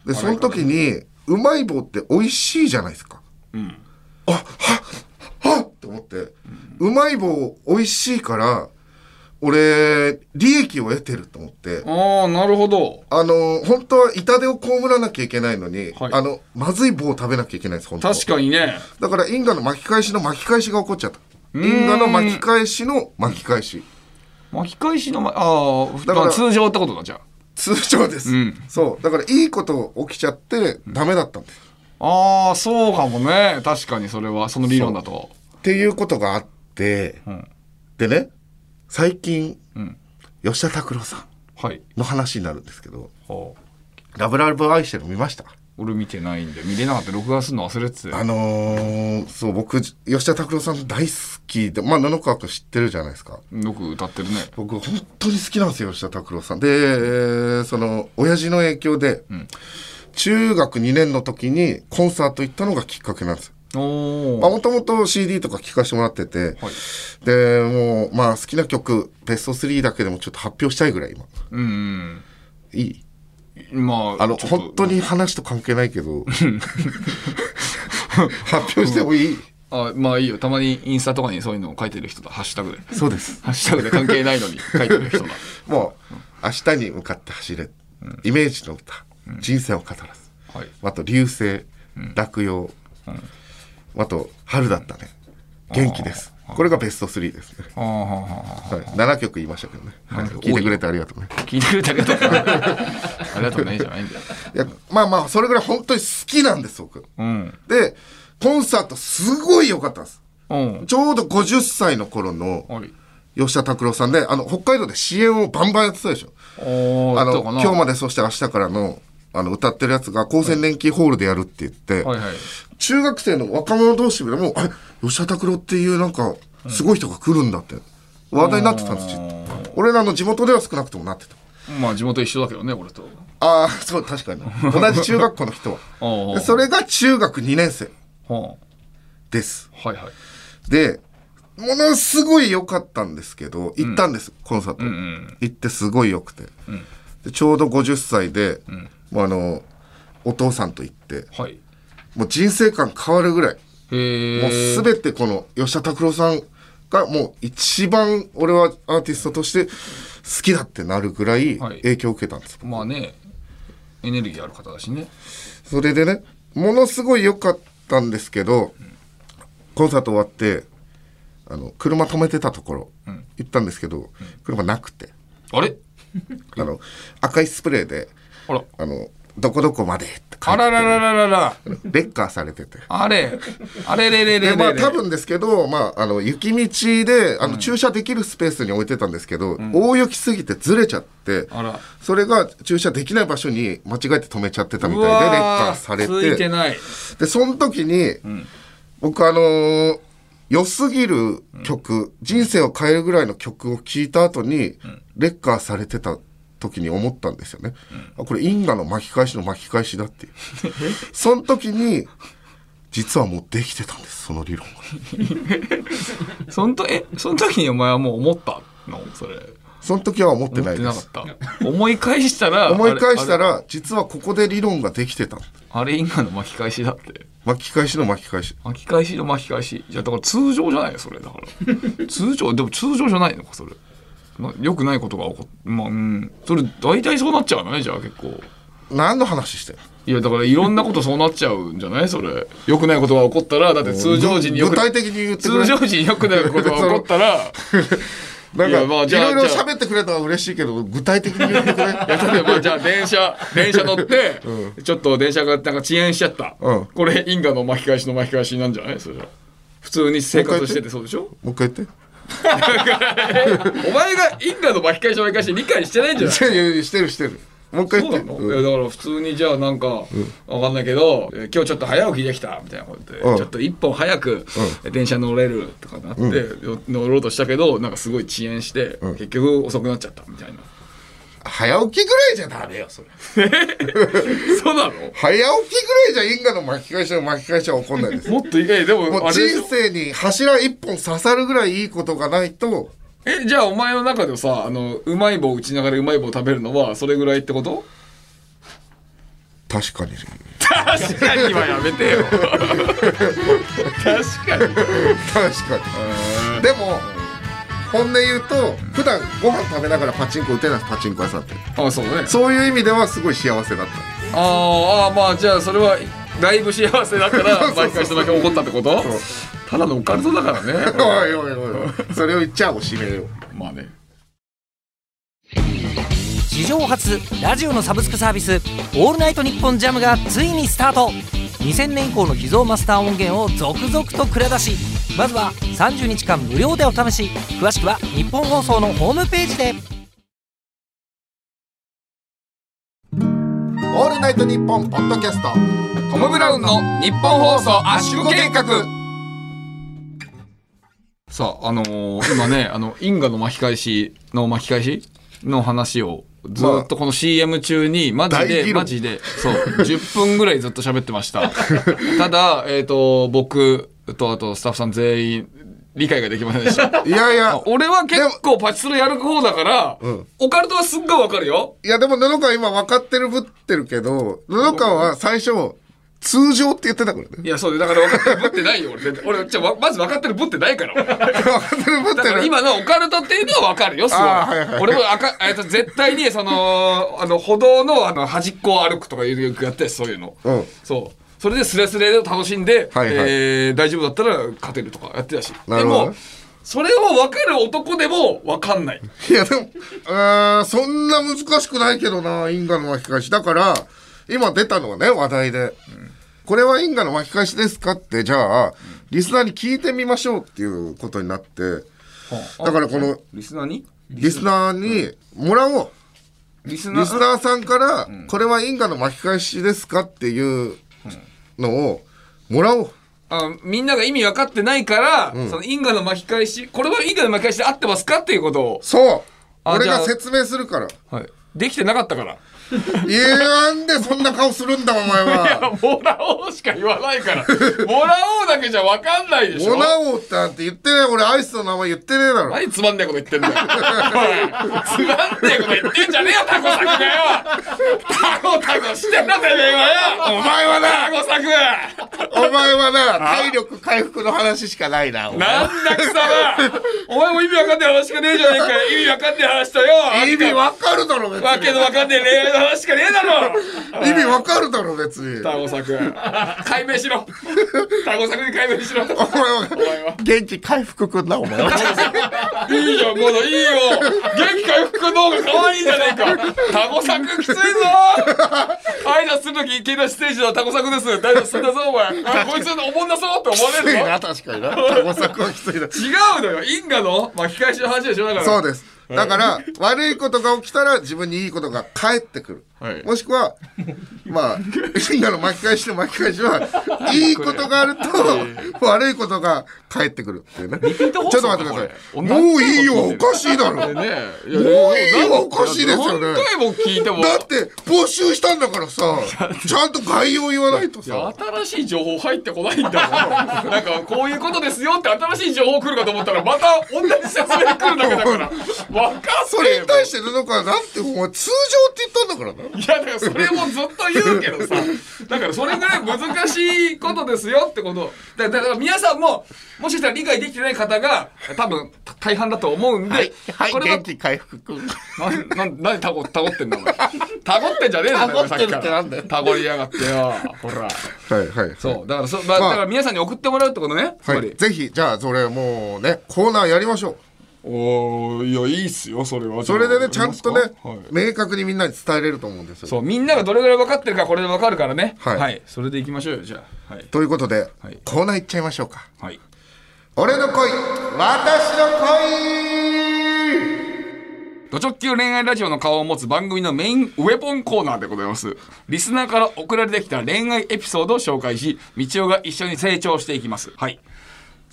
で、その時に、うまい棒って美味しいじゃないですか。ん。あ、はっ、はっって思って、うまい棒美味しいから、俺、利益を得てると思って、ああなるほど。あの、本当は痛手を被らなきゃいけないのに、はい。あの、まずい棒を食べなきゃいけないんです、本当。確かにね。だから因果の巻き返しの巻き返しが起こっちゃった。因果の巻き返しの巻き返し。巻き返しの、ま、ああだから通常ってことだじゃ通常です。うん。そう。だからいいこと起きちゃってダメだったんです。あああそうかもね。確かにそれはその理論だと。っていうことがあって、ん。でね、最近、ん。吉田拓郎さんはい。の話になるんですけど、はラブラブ愛してる見ました？俺見てないんで見れなかった。録画するの忘れてて。あのー、そう、僕、吉田拓郎さん大好きで、まあ、布川君知ってるじゃないですか。よく歌ってるね。僕、本当に好きなんですよ、吉田拓郎さん。で、えーその、親父の影響で、中学2年の時にコンサート行ったのがきっかけなんですもともと CD とか聴かせてもらってて、で、もう、まあ、好きな曲、ベスト3だけでもちょっと発表したいぐらい、今。うんいいうん。まああの、本当に話と関係ないけど、発表してもいい、あまあいいよ。たまにインスタとかにそういうのを書いてる人だハッシュタグで。そうです。ハッシュタグで関係ないのに 書いてる人だもう、明日に向かって走れ。イメージの歌。人生を語らず。はい。あと、流星、落葉。あと、春だったね。元気です。これがベスト3ですはい、7曲言いましたけどね。はい聞いてくれてありがとうね。聞いてくれてありがとうありがとうねじゃないんだよいや、まあまあ、それぐらい本当に好きなんです、僕。うんで、コンサートすごい良かったんです。うんちょうど50歳の頃のはい吉田拓郎さんで、あの、北海道で支援をバンバンやってたでしょ。あの、今日までそして明日からの、あの、歌ってるやつが厚生年金ホールでやるって言って、はいはい中学生の若者同士でも、あれ、吉田拓郎っていうなんか、すごい人が来るんだって、話題になってたんですよ。俺らの地元では少なくともなってた。まあ地元一緒だけどね俺とああ、そう、確かに。同じ中学校の人 は。それが中学2年生はです。あはいはいで、ものすごい良かったんですけど、行ったんです、コンサート。ん行ってすごい良くて。でちょうど50歳で、もうあのお父さんと行ってはい。もう人生観変わるぐらい。もう全てこの吉田拓郎さんがもう一番俺はアーティストとして好きだってなるぐらいはい。影響を受けたんです、まあねエネルギーある方だしね。それでねものすごい良かったんですけど、コンサート終わってあの車止めてたところ、行ったんですけど、車なくて。あれ？あの赤いスプレーであら。あのどこどこまでって書いてあらららららら。レッカーされてて。あれ。あれれれれれでまあれ多分ですけど、まあ、あの雪道であの駐車できるスペースに置いてたんですけど、大雪すぎてずれちゃってあら。それが駐車できない場所に間違えて止めちゃってたみたいでレッカーされついててない。でその時に、僕あのー良すぎる曲、人生を変えるぐらいの曲を聴いた後に、レッカーされてた時に思ったんですよね、あこれ因果の巻き返しの巻き返しだっていう。その時に実はもうできてたんですその理論が そんとえその時にお前はもう思ったの？それ。その時は思って思ってないですった。思い返したら 思い返したら実はここで理論ができてたあれ因果の巻き返しだって。巻き返しの巻き返し。巻き返しの巻き返し。じゃあだから通常じゃないよそれ。だから。通常でも通常じゃないのかそれ。まよくないことが起こっまあうん。それ大体そうなっちゃうのねじゃあ結構。何の話してるいやだからいろんなことそうなっちゃうんじゃない？それ。よくないことが起こったらだって通常時によく具体的に言って通常時によくないことが起こったら。なんいやまあかいろいろ喋ってくれたら嬉しいけど具体的に言ってくれ。いや例えばじゃあ電車 電車乗って、ちょっと電車がなんか遅延しちゃった、うん。これ因果の巻き返しの巻き返しなんじゃない？それ。普通に生活しててそうでしょ？もう一回言って お前が因果の巻き返しの巻き返し理解してないんじゃない？してるしてるもう一回そうなの、言ってうん。いやだから普通にじゃあなんか、わかんないけどえー今日ちょっと早起きできたみたいなことで、うん。ちょっと一本早く、電車乗れるとかなって、よ乗ろうとしたけどなんかすごい遅延して、結局遅くなっちゃったみたいな早起きぐらいじゃダメよそれ。そうなの？早起きぐらいじゃ因果の巻き返しの巻き返しは起こんないです。もっといやでももう人生に柱一本刺さるぐらいいいことがないと。えじゃあお前の中でさあのうまい棒打ちながらうまい棒食べるのはそれぐらいってこと？確かに。確かにはやめてよ。確かに。確かに。でも本音言うと普段ご飯食べながらパチンコ打てないパチンコ屋さんってあそうね。そういう意味ではすごい幸せだった。あーあーまあじゃあそれはだいぶ幸せだから巻き返しのだけ起こったってこと？ただのオカルトだからね。おいおいおい。それを言っちゃおしめよ。まあね史上初ラジオのサブスクサービス「オールナイトニッポンジャムがついにスタート。2000年以降の秘蔵マスター音源を続々と蔵出しまずは30日間無料でお試し。詳しくは日本放送のホームページで。オールナイトニッポンポッドキャストトム・ブラウンの日本放送圧縮計画。さああのー今ねあの因果の巻き返しの巻き返しの話をずっとこの CM 中にマジでマジでそう10分ぐらいずっと喋ってました。ただえっ、と僕とあとスタッフさん全員理解ができませんでした。いやいや。俺は結構パチスロやる方だから、ん。オカルトはすっごいわかるよ。いやでも布川今分かってるぶってるけど布川は最初通常って言ってたからね。いやそうだから分かってるぶってないよ俺絶対俺じゃまず分かってるぶってないから俺。分かってるぶってだからる今のオカルトっていうのは分かるよ、すごい。はいはい。俺もあか、えっと、絶対に、その、あの、歩道の、あの、端っこを歩くとかいうよくやってたしそういうの。うん。そう。それでスレスレで楽しんで、はいはい。えー大丈夫だったら勝てるとかやってたし。でなるほど。も、それを分かる男でも分かんない。いやでもあーそんな難しくないけどな因果の巻き返し。だから今出たのはね話題で、これは因果の巻き返しですか？ってじゃあリスナーに聞いてみましょうっていうことになってだからこのリスナーに？リスナーにもらおう。リスナー？リスナーさんから、これは因果の巻き返しですか？っていうのをもらおう。あみんなが意味分かってないから、その因果の巻き返し、これは因果の巻き返しで合ってますか？っていうことを、そう。俺が説明するから。はい、できてなかったから。言わんでそんな顔するんだお前は。もらおうしか言わないから。もらおうだけじゃわかんないでしょ。モナ王ってなんて言ってねえ俺アイスの名前言ってねえだろ。何つまんねえこと言ってんだよ。おい。つまんねえこと言ってんじゃねえよ、タコ作がよ。タコタコしてんだてめえは。よお前はタなコ作お前はな体力回復の話しかないななんだ貴様。お前も意味わかんねえ話しかねえじゃねえかよ。意味わかんねえ話とよ。意味わかるだろ別わけのわにかんねえ恋愛の話しかねえだろ 意味わかるだろ別にタコ作解明しろタコ作に解明しろお前は元気回復くんなお前は いいよ、まだいいよ。元気回復の方が可愛いじゃねえか。タコ作きついぞ。挨拶するとき、聞いたステージのタコ作です。大丈夫すんだぞ、お前。あこいつおもんなそうって思われ きついるぞ。な確かになタコ作はきついな違うのよ。因果の巻き返しの話でしょ、だから。そうですだから悪いことが起きたら自分にいいことが返ってくる、はい。もしくはまあ因果の巻き返しの巻き返しは いいことがあると悪いことが返ってくるっていうね。ちょっと待ってください。もういいよおかしいだろ。もういいよおかしいですよね。何回も聞いても。って募集したんだからさ ちゃんと概要言わないとさ。新しい情報入ってこないんだもん。なんかこういうことですよって新しい情報来るかと思ったらまた同じ説明来るだけだからそれに対して布川なんてお前通常って言ったんだからな。いやだからそれもずっと言うけどさ。だからそれぐらい難しいことですよってこと。だだから皆さんももしかしたら理解できてない方が多分大半だと思うんで、はい、はい、これは元気回復くん。なんなん何タコタコってんだお前。タコってんじゃねえんだよタコってるってさっきからなんだよ。タコりやがってよほら。はいはいそう。だからそ、まあ、だから皆さんに送ってもらうってことねはい、ぜひじゃあそれもうねコーナーやりましょうおーいやいいっすよそれは。それでねちゃんとね、はい。明確にみんなに伝えれると思うんですよ。そうみんながどれぐらい分かってるかこれで分かるからね。はい。それでいきましょうよじゃあ。はい、ということで、はい。コーナー行っちゃいましょうか。はい、俺の恋私の恋。ド直球恋愛ラジオの顔を持つ番組のメインウェポンコーナーでございます。リスナーから送られてきた恋愛エピソードを紹介し道夫が一緒に成長していきます。はい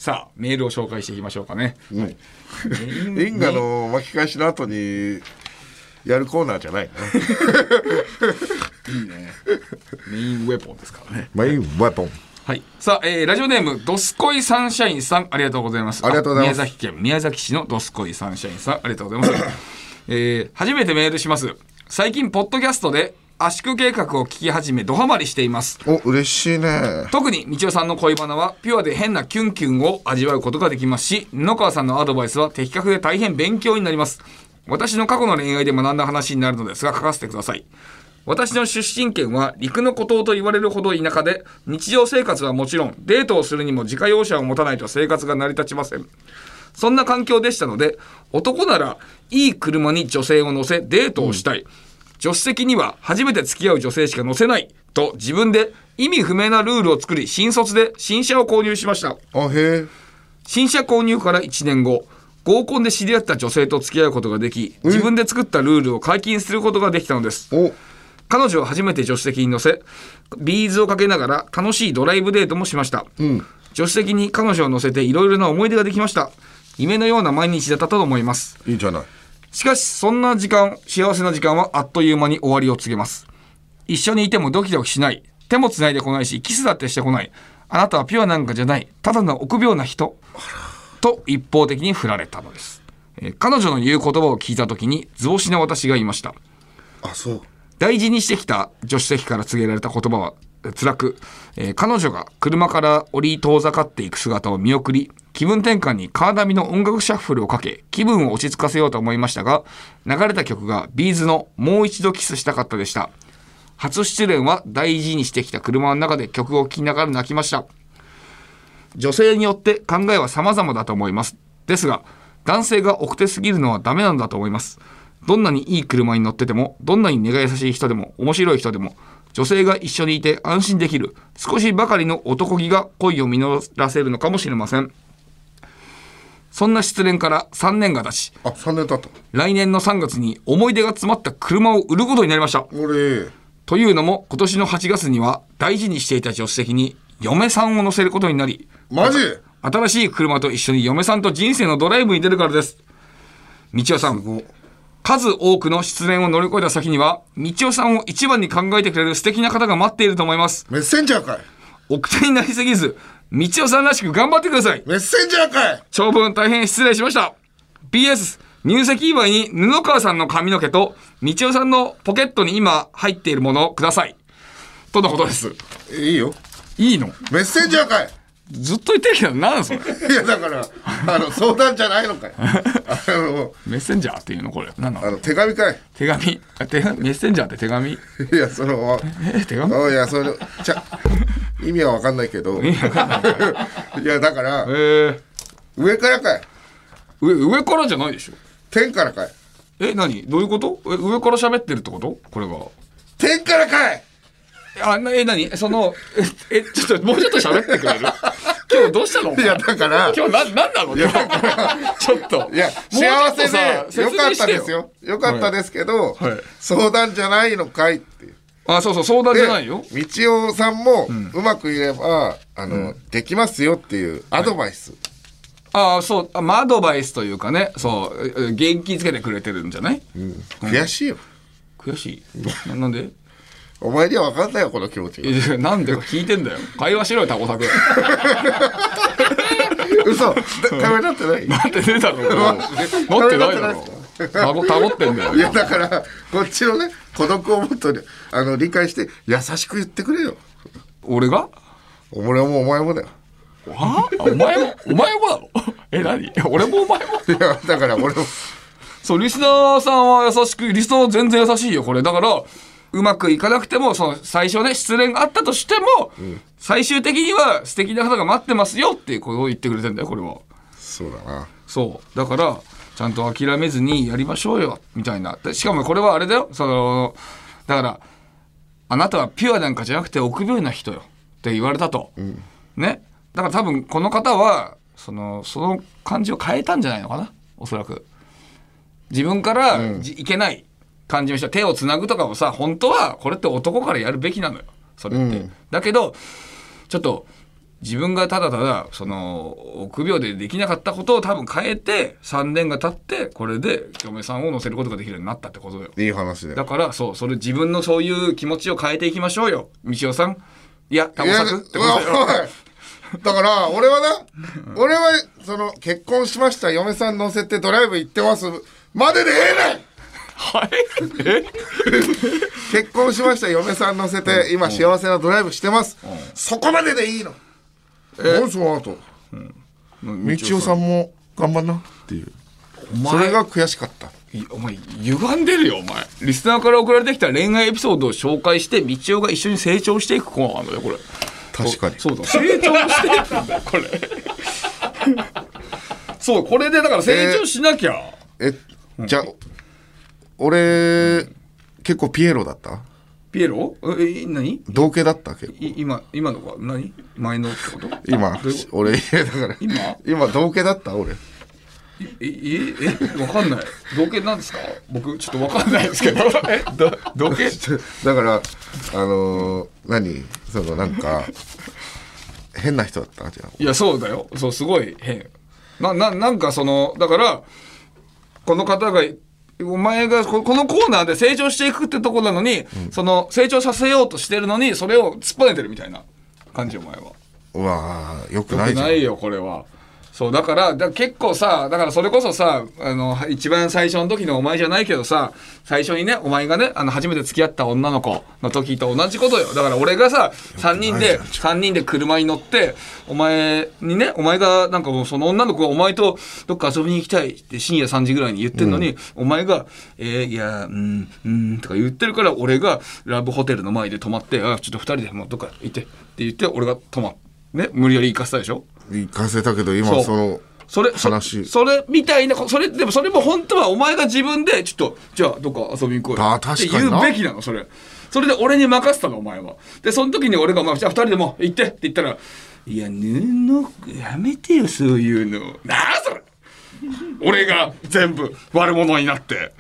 さあメールを紹介していきましょうかね、はい因果の巻き返しの後にやるコーナーじゃないねメインウェポンですからねメインウェポンはい。さあ、えーラジオネーム、ドスコイサンシャインさん、ありがとうございます。ありがとうございます宮崎県宮崎市のドスコイサンシャインさん、ありがとうございます。えー初めてメールします。最近、ポッドキャストで圧縮計画を聞き始め、ドハマりしています。お嬉しいね特に、道夫さんの恋バナは、ピュアで変なキュンキュンを味わうことができますし、布川さんのアドバイスは的確で大変勉強になります。私の過去の恋愛で学んだ話になるのですが、書かせてください。私の出身県は陸の孤島と言われるほど田舎で日常生活はもちろんデートをするにも自家用車を持たないと生活が成り立ちませんそんな環境でしたので男ならいい車に女性を乗せデートをしたい、助手席には初めて付き合う女性しか乗せないと自分で意味不明なルールを作り新卒で新車を購入しました。あへえ。新車購入から1年後合コンで知り合った女性と付き合うことができ自分で作ったルールを解禁することができたのです。お。彼女は初めて助手席に乗せビーズをかけながら楽しいドライブデートもしました、助手席に彼女を乗せていろいろな思い出ができました。夢のような毎日だったと思います。いいじゃないしかしそんな時間幸せな時間はあっという間に終わりを告げます。一緒にいてもドキドキしない。手もつないでこないしキスだってしてこない。あなたはピュアなんかじゃない。ただの臆病な人。と一方的に振られたのです、えー彼女の言う言葉を聞いた時に図星な私がいました。あそう。大事にしてきた助手席から告げられた言葉はえ辛く、えー彼女が車から降り遠ざかっていく姿を見送り気分転換にカーナビの音楽シャッフルをかけ気分を落ち着かせようと思いましたが流れた曲がビーズの「もう一度キスしたかった」でした。初出演は大事にしてきた車の中で曲を聴きながら泣きました。女性によって考えは様々だと思います。ですが男性が奥手すぎるのはダメなんだと思います。どんなにいい車に乗っててもどんなに根が優しい人でも面白い人でも女性が一緒にいて安心できる少しばかりの男気が恋を実らせるのかもしれません。そんな失恋から3年が経ちあ3年経った。来年の3月に思い出が詰まった車を売ることになりました。俺というのも今年の8月には大事にしていた助手席に嫁さんを乗せることになりマジ？新しい車と一緒に嫁さんと人生のドライブに出るからです。道夫さん数多くの失恋を乗り越えた先には、道夫さんを一番に考えてくれる素敵な方が待っていると思います。メッセンジャーかい。奥手になりすぎず、道夫さんらしく頑張ってください。メッセンジャーかい長文大変失礼しました。PS、入籍祝いに布川さんの髪の毛と、道夫さんのポケットに今入っているものをください。とのことです。いいよいいの？メッセンジャーかいずっと言ってるけど、何それいやだからあの相談じゃないのかい。あのメッセンジャーっていうのこれ。何なのあの手紙かい。手紙？あ手紙メッセンジャーって手紙？いやそのえ手紙？あいやそれちゃ意味は分かんないけど。い。やだからえー、上からかい。上、上からじゃないでしょ。天からかい。え、何？どういうこと？え上から喋ってるってこと？これが。天からかいあ、なえ、何？その、え、え、ちょっと、もうちょっと喋ってくれる？今日どうしたの？いやだから今日な、なんなの？今日。ちょっと。いや幸せでよかったです。よ。よ。かったですけど、はい。はい。相談じゃないのかいっていう。あ、そうそう、相談じゃないよ。で道夫さんもうまくいれば、あの、できますよっていうアドバイス、ああ、そう、あまあ、アドバイスというかね、そう、え元気づけてくれてるんじゃない？悔しいよ。悔しい？ななんで？お前には分かんないよこの気持ちいやなんでか聞いてんだよ。会話しろよ、タコ作。嘘。会話になってない？なってねえだろ。な ってないだろ。タゴ、タゴってんだよ。い。やだからこっちのね孤独をもっとねあの理解して優しく言ってくれよ。俺が？俺もお前もだよ。はあお前も、お前もだろ？え、何？俺もお前も？いやだから俺も。そう、リスナーさんは優しく、リスナーは全然優しいよ、これ。だから、うまくいかなくても、その、最初ね、失恋があったとしても、最終的には素敵な方が待ってますよっていうことを言ってくれてんだよ、これは。そうだなそう。だから、ちゃんと諦めずにやりましょうよ、みたいな。でしかもこれはあれだよ、その、だから、あなたはピュアなんかじゃなくて臆病な人よって言われたと。ね。だから多分この方は、その、その感じを変えたんじゃないのかな、おそらく。自分から、じいけない感じの人は手をつなぐとかもさ、本当はこれって男からやるべきなのよ。それって。だけど、ちょっと、自分がただただ、その、臆病でできなかったことを多分変えて、3年が経って、これで嫁さんを乗せることができるようになったってことだよ。いい話だよだから、そう、それ自分のそういう気持ちを変えていきましょうよ。道夫さん。いや、タモサクってことだよ。だから俺はな俺はその結婚しました嫁さん乗せてドライブ行ってますまででええねんはい。え結婚しました嫁さん乗せて今幸せなドライブしてます。そこまででいいの。え？その後？道夫さんも頑張んな？っていう。それが悔しかった。いお前、歪んでるよ、お前。リスナーから送られてきた恋愛エピソードを紹介して、道夫が一緒に成長していくコーナーなんだよ、これ。確かに。そうだ、成長していくんだよ、これ。そう、これでだから成長しなきゃ。えじゃあ俺結構ピエロだった？ピエロ？え、何？同系だった？結構。い今、今のが何？前のってこと？今 俺だから今？今同系だった？俺。え、え、え、わかんない。同系なんですか？僕、ちょっとわかんないですけど。え、ど同系だからあのー何？そのなんか変な人だった？じゃあ。いや、そうだよ。そう、すごい変。な、な、なんかその、だから、この方が、お前がここのコーナーで成長していくってとこなのに、その成長させようとしてるのにそれを突っぱねてるみたいな感じお前は。うわーよくよないじゃん。くないよこれはそうだからだ結構さだからそれこそさあの一番最初の時のお前じゃないけどさ最初にねお前がねあの初めて付き合った女の子の時と同じことよだから俺がさ3人で3人で車に乗ってお前にねお前がなんかもうその女の子がお前とどっか遊びに行きたいって深夜3時ぐらいに言ってんのに、お前が「えー、いやうんうん」とか言ってるから俺がラブホテルの前で泊まって「あちょっと2人でもうどっか行って」って言って俺が泊まって。ね、無理やり行かせたでしょ行かせたけど今そのそれそ話。それみたいなそれでもそれも本当はお前が自分でちょっとじゃあどっか遊びに行こうよ。あって言うべきなのそれ。それで俺に任せたのお前は。でその時に俺が、まあ、じゃあ二人でも行ってって言ったら「いや布やめてよそういうの。なあそれ。俺が全部悪者になって。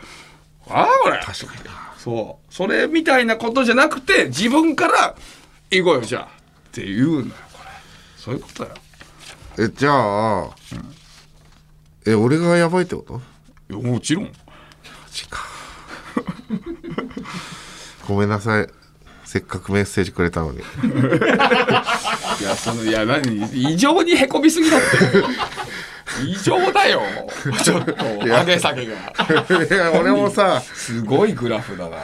ああ俺確かにそう。それみたいなことじゃなくて自分から「行こうよじゃあ」って言うのよこれ。そういうことだよえじゃあ、え俺がやばいってこと？いやもちろん。マジか。ごめんなさい。せっかくメッセージくれたのに。いやそのいや何？異常にへこみすぎだって。異常だよ。ちょっと上げ下げが。いや俺もさすごいグラフだな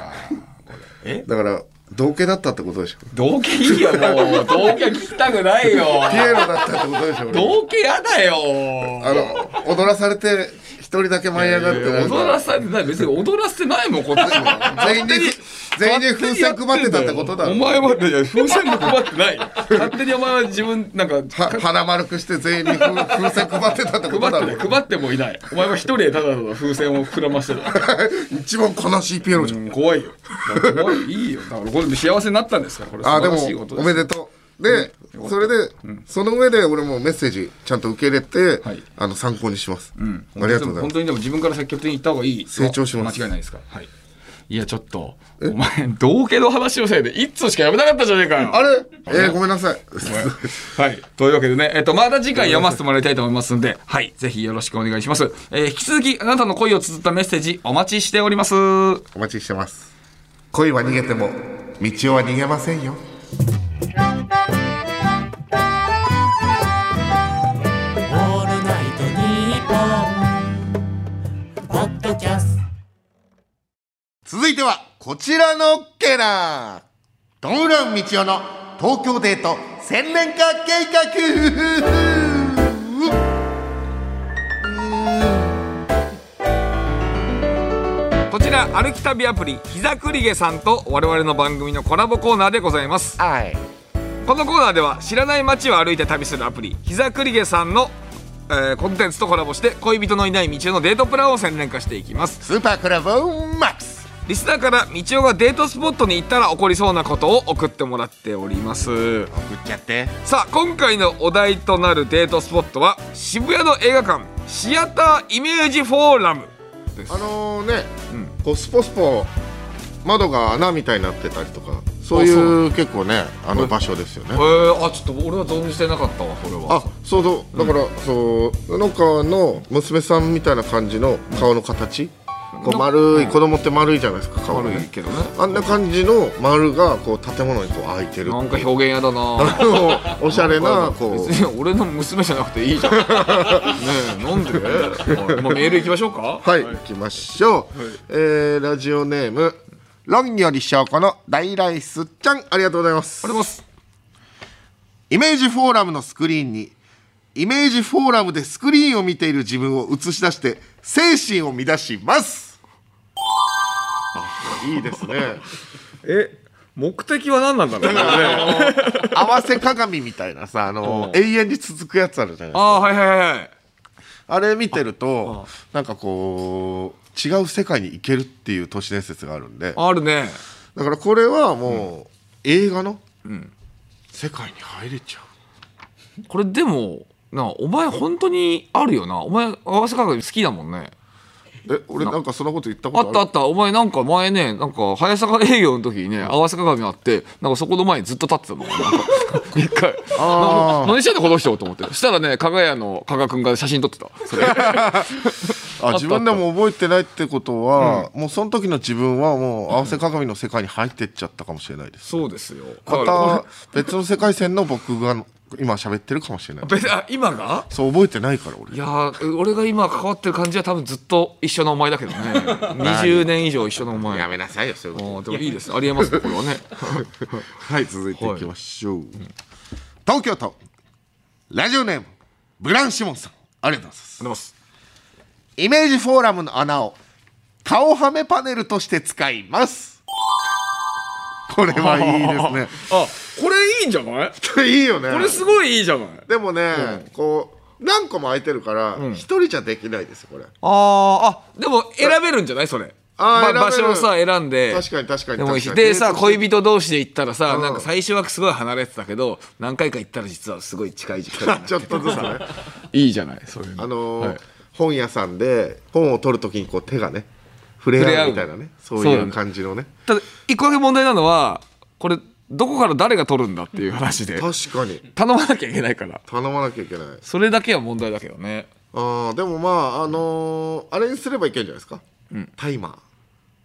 これ。え？だから同系だったってことでしょ。同系いいよもう。同系聞きたくないよ。ピエロだったってことでしょ。俺同系やだよ。あの踊らされて一人だけ舞い上がってなんか踊らされてない。別に踊らせてないもんこっちも。全員に全員に風船配ってたってことだろ。お前はいや風船も配ってない。勝手にお前は自分なんかは鼻丸くして全員に風風船配ってたってことだろ。配ってない配ってもいない。お前は一人でただただ風船を膨らましてた一番悲しいピエロじゃん、うん怖いよ。怖い。いいよ。だからこれで幸せになったんですからこれあでも素晴らしいことおめでとう。で、それで、その上で俺もメッセージちゃんと受け入れて、はい。あの参考にします、うん。ありがとうございます。本当にでも自分から積極的に言った方がいい成長します。間違いないですか？らはい。いやちょっとお前同系の話のせいで一通しかやめなかったじゃねえかよ。あれ？えー、ごめんなさい。はい。というわけでね、えっと、また次回読ませてもらいたいと思いますんで、はい。ぜひよろしくお願いします。えー引き続き、あなたの恋を綴ったメッセージ、お待ちしております。お待ちしてます。恋は逃げても道は逃げませんよ続いてはこちらのゲラー。トムラン道夫の東京デート千年化計画こちら、歩き旅アプリ、膝くりげさんと我々の番組のコラボコーナーでございます。はい。このコーナーでは、知らない街を歩いて旅するアプリ、膝くりげさんの、えーコンテンツとコラボして、恋人のいない道夫のデートプランを洗練化していきます。スーパークラブマックスリスナーから道夫がデートスポットに行ったら起こりそうなことを送ってもらっております。送っちゃって。さあ今回のお題となるデートスポットは渋谷の映画館シアターイメージフォーラム。です。あのね、うん。こうスポスポ窓が穴みたいになってたりとかそういう結構ねあの場所ですよね。えー、あちょっと俺は存じてなかったわそれは。あそうそう。だから、そう布川の娘さんみたいな感じの顔の形、こう丸い子供って丸いじゃないですか顔が。ね悪いけどね。あんな感じの丸がこう建物にこう開いてるなんか表現やだな。おしゃれなこう。別に俺の娘じゃなくていいじゃん。ねえなんではいもうメール行きましょうか。はい、行きましょう、えーラジオネーム論より証拠の大ライスちゃんありがとうございます。ありがとうございます。イメージフォーラムのスクリーンにイメージフォーラムでスクリーンを見ている自分を映し出して精神を乱します。あいいですね。え目的は何なんだろうね。合わせ鏡みたいなさあの永遠に続くやつあるじゃないですか。ああはいはいはいあれ見てるとなんかこう違う世界に行けるっていう都市伝説があるんで。あるね。だからこれはもう映画の世界に入れちゃう。これでもなあお前本当にあるよな。お前合わせ鏡好きだもんねえ俺なんかそんなこと言ったことある？あったあった。お前なんか前ねなんか早坂営業の時にね合わせ鏡あってなんかそこの前にずっと立ってたのなんか 一回。あー。な何してんのこの人と思って。そしたらね加賀屋の加賀君が写真撮ってた。それ。あ自分でも覚えてないってことは、もうその時の自分はもう合わせ鏡の世界に入ってっちゃったかもしれないですそうですよ。また別の世界線の僕が今喋ってるかもしれない。別あ今が？そう覚えてないから俺。いやー俺が今関わってる感じは多分ずっと一緒のお前だけどね。20年以上一緒のお前。やめなさいよそういうこあーでもいいですありえますねこれはね。と はい続いていきましょう、東京都ラジオネームブランシモンさん。ありがとうございます。あります。イメージフォーラムの穴を顔はめパネルとして使います。これはいいですね。あこれいいんじゃない？いいよね。これすごいいいじゃない？でもね、こう何個も空いてるから一、人じゃできないですよこれ。あーあでも選べるんじゃないそれ？あー選べる。ば場所をさ選んで。確かに確かに確かに。でさ恋人同士で行ったらさ、うん。なんか最初はすごい離れてたけど何回か行ったら実はすごい近い時間 ちょっとずつね。いいじゃないそういうの。あのーはい。本屋さんで本を取るときにこう手がね触れ合うみたいなね。そういう感じのね。ただ一個だけ問題なのはこれどこから誰が取るんだっていう話で。確かに。頼まなきゃいけないから。頼まなきゃいけない。それだけは問題だけどね。あーでもまああのーあれにすればいけるんじゃないですか、タイマ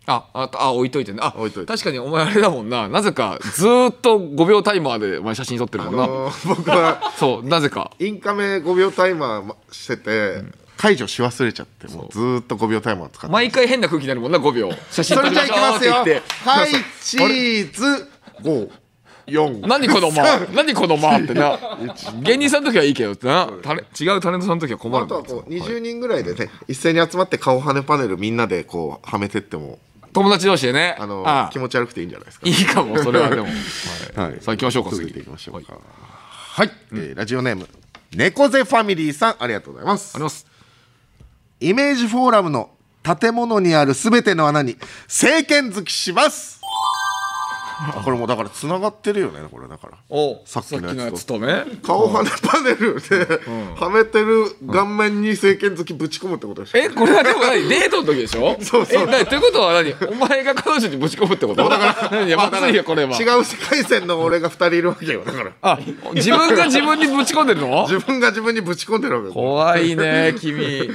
あああ置いといてね。あ置いといて。確かにお前あれだもんな。なぜかずーっと5秒タイマーでお前写真撮ってるもんな、あのー僕は そうなぜか。インカメ5秒タイマーしてて、解除し忘れちゃってもうずーっと5秒タイマー使って毎回変な空気になるもんな5秒。写真撮りましょうって言って。はいチーズ54何この間何この間ってな。芸人さんの時はいいけどってな。タレ違うタレントさんの時は困るあとはこう20人ぐらいでね一斉に集まって顔はねパネルみんなでこうはめてっても。友達同士でね。あのあ気持ち悪くていいんじゃないですか。いいかもそれはでも、はい。はい。さあ行きましょうか続い次ていきましょうか。はい、えーラジオネーム猫背ファミリーさんありがとうございます。あります。イメージフォーラムの建物にあるすべての穴に政権付きしますこれもうだからつながってるよねこれだから。おさっきのやつと。顔はねパネルではめてる顔面に政権付きぶち込むってことでしょ。えこれはでも何？デートの時でしょ？そうそう。え何？ということは何？お前が彼女にぶち込むってこと？だからいやまずいよこれは。違う世界線の俺が2人いるわけよだから。あ自分が自分にぶち込んでるの？自分が自分にぶち込んでるわけよ。怖いね君。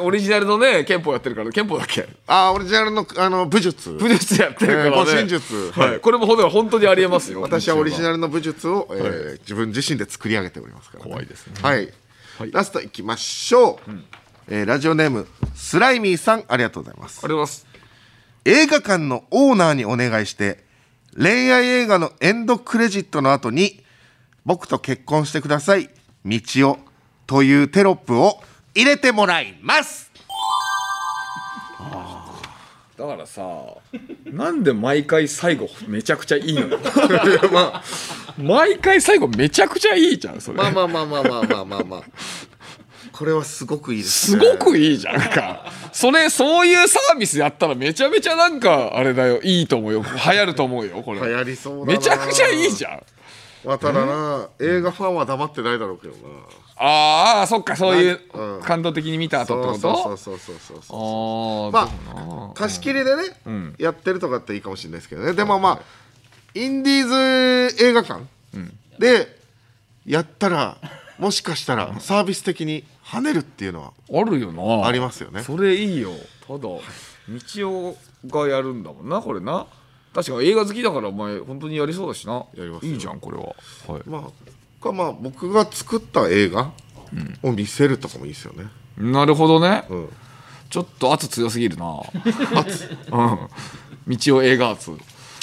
オリジナルのね憲法やってるから。憲法だっけ？ああオリジナルのあの武術。武術やってるから護身術。はい。これもほんと本当にありえますよ。私はオリジナルの武術を、えー自分自身で作り上げておりますから、怖いですね。はい、ラストいきましょう、えーラジオネームスライミーさんありがとうございます。ありがとうございます。映画館のオーナーにお願いして恋愛映画のエンドクレジットの後に「僕と結婚してください道を」というテロップを入れてもらいますだからさ なんで毎回最後めちゃくちゃいいのよ。まあ毎回最後めちゃくちゃいいじゃんそれ。まあまあまあまあまあまあまあまあ。これはすごくいいですすねごくいいじゃんなんか。それそういうサービスやったらめちゃめちゃなんかあれだよいいと思うよ。流行ると思うよこれ。流行りそうだな。めちゃくちゃいいじゃん。まあただな映画ファンは黙ってないだろうけどなああそっかそういううん。感動的に見た後ってそうことそうそうそうそうそう。あまあ貸し切りでね、やってるとかっていいかもしれないですけどね。でもまあインディーズ映画館でやったらもしかしたらサービス的に跳ねるっていうのはあるよな。ありますよね。それいいよ。ただ道夫がやるんだもんなこれな。確か映画好きだからお前本当にやりそうだしな。やりますよ。いいじゃんこれは、はい、まあかまあ僕が作った映画を見せるとかもいいですよね、なるほどね、うん。ちょっと圧強すぎるな。圧？うん。道夫映画圧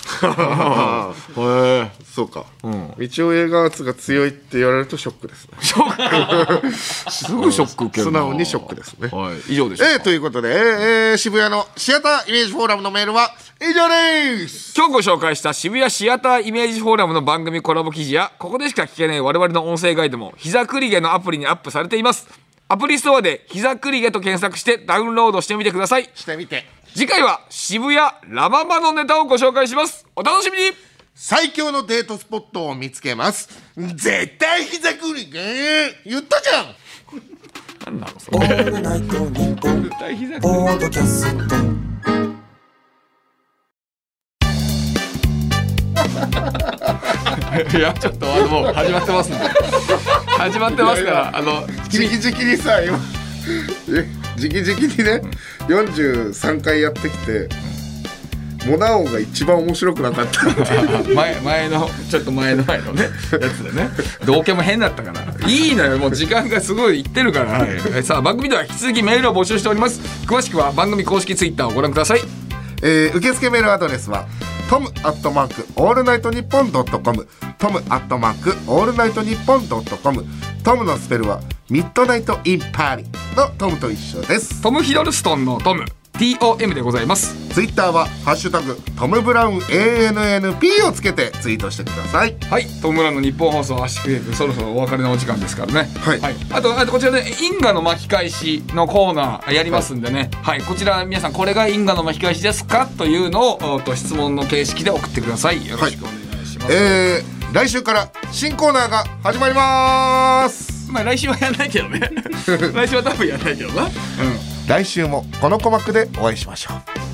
へえそうか、ん。道夫映画圧が強いって言われるとショックですね。ショック。すぐショック受けるな。素直にショックですね。はい。以上でしょえーということで、えー渋谷のシアターイメージフォーラムのメールは以上です。今日ご紹介した渋谷シアターイメージフォーラムの番組コラボ記事やここでしか聞けない我々の音声ガイドも膝くりげのアプリにアップされていますアプリストアで膝くりげと検索してダウンロードしてみてください。してみて。次回は渋谷ラママのネタをご紹介します。お楽しみに。最強のデートスポットを見つけます。絶対膝くりげ言ったじゃん。何なのそオれ。ールナイトニッポン絶対膝くポッドキャストりいやちょっとあのもう始まってますんで始まってますから。あのじきじきにさ今えじきじきにね43回やってきてモナ王が一番面白くなかった。前前のちょっと前の前のねやつでね。同居も変だったから。いいのよ。もう時間がすごいいってるから、えさあ番組では引き続きメールを募集しております。詳しくは番組公式ツイッターをご覧ください。えー受付メールアドレスはトムアットマークオールナイトニッポンドットコム。トムアットマークオールナイトニッポンドットコム。トムのスペルはミッドナイトインパーリのトムと一緒です。トム・ヒドルストンのトム。TOM でございます。ツイッターはハッシュタグトムブラウン ANNP をつけてツイートしてください。はい。トム・ブラウンの日本放送圧縮そろそろお別れのお時間ですからね。はい。あとあとこちらで因果の巻き返しのコーナーやりますんでね。はい、こちら皆さんこれが因果の巻き返しですか？というのをおと質問の形式で送ってください。よろしくお願いします、えー、来週から新コーナーが始まります。まあ来週はやんないけどね。来週は多分やんないけどな。うん来週もこの鼓膜でお会いしましょう。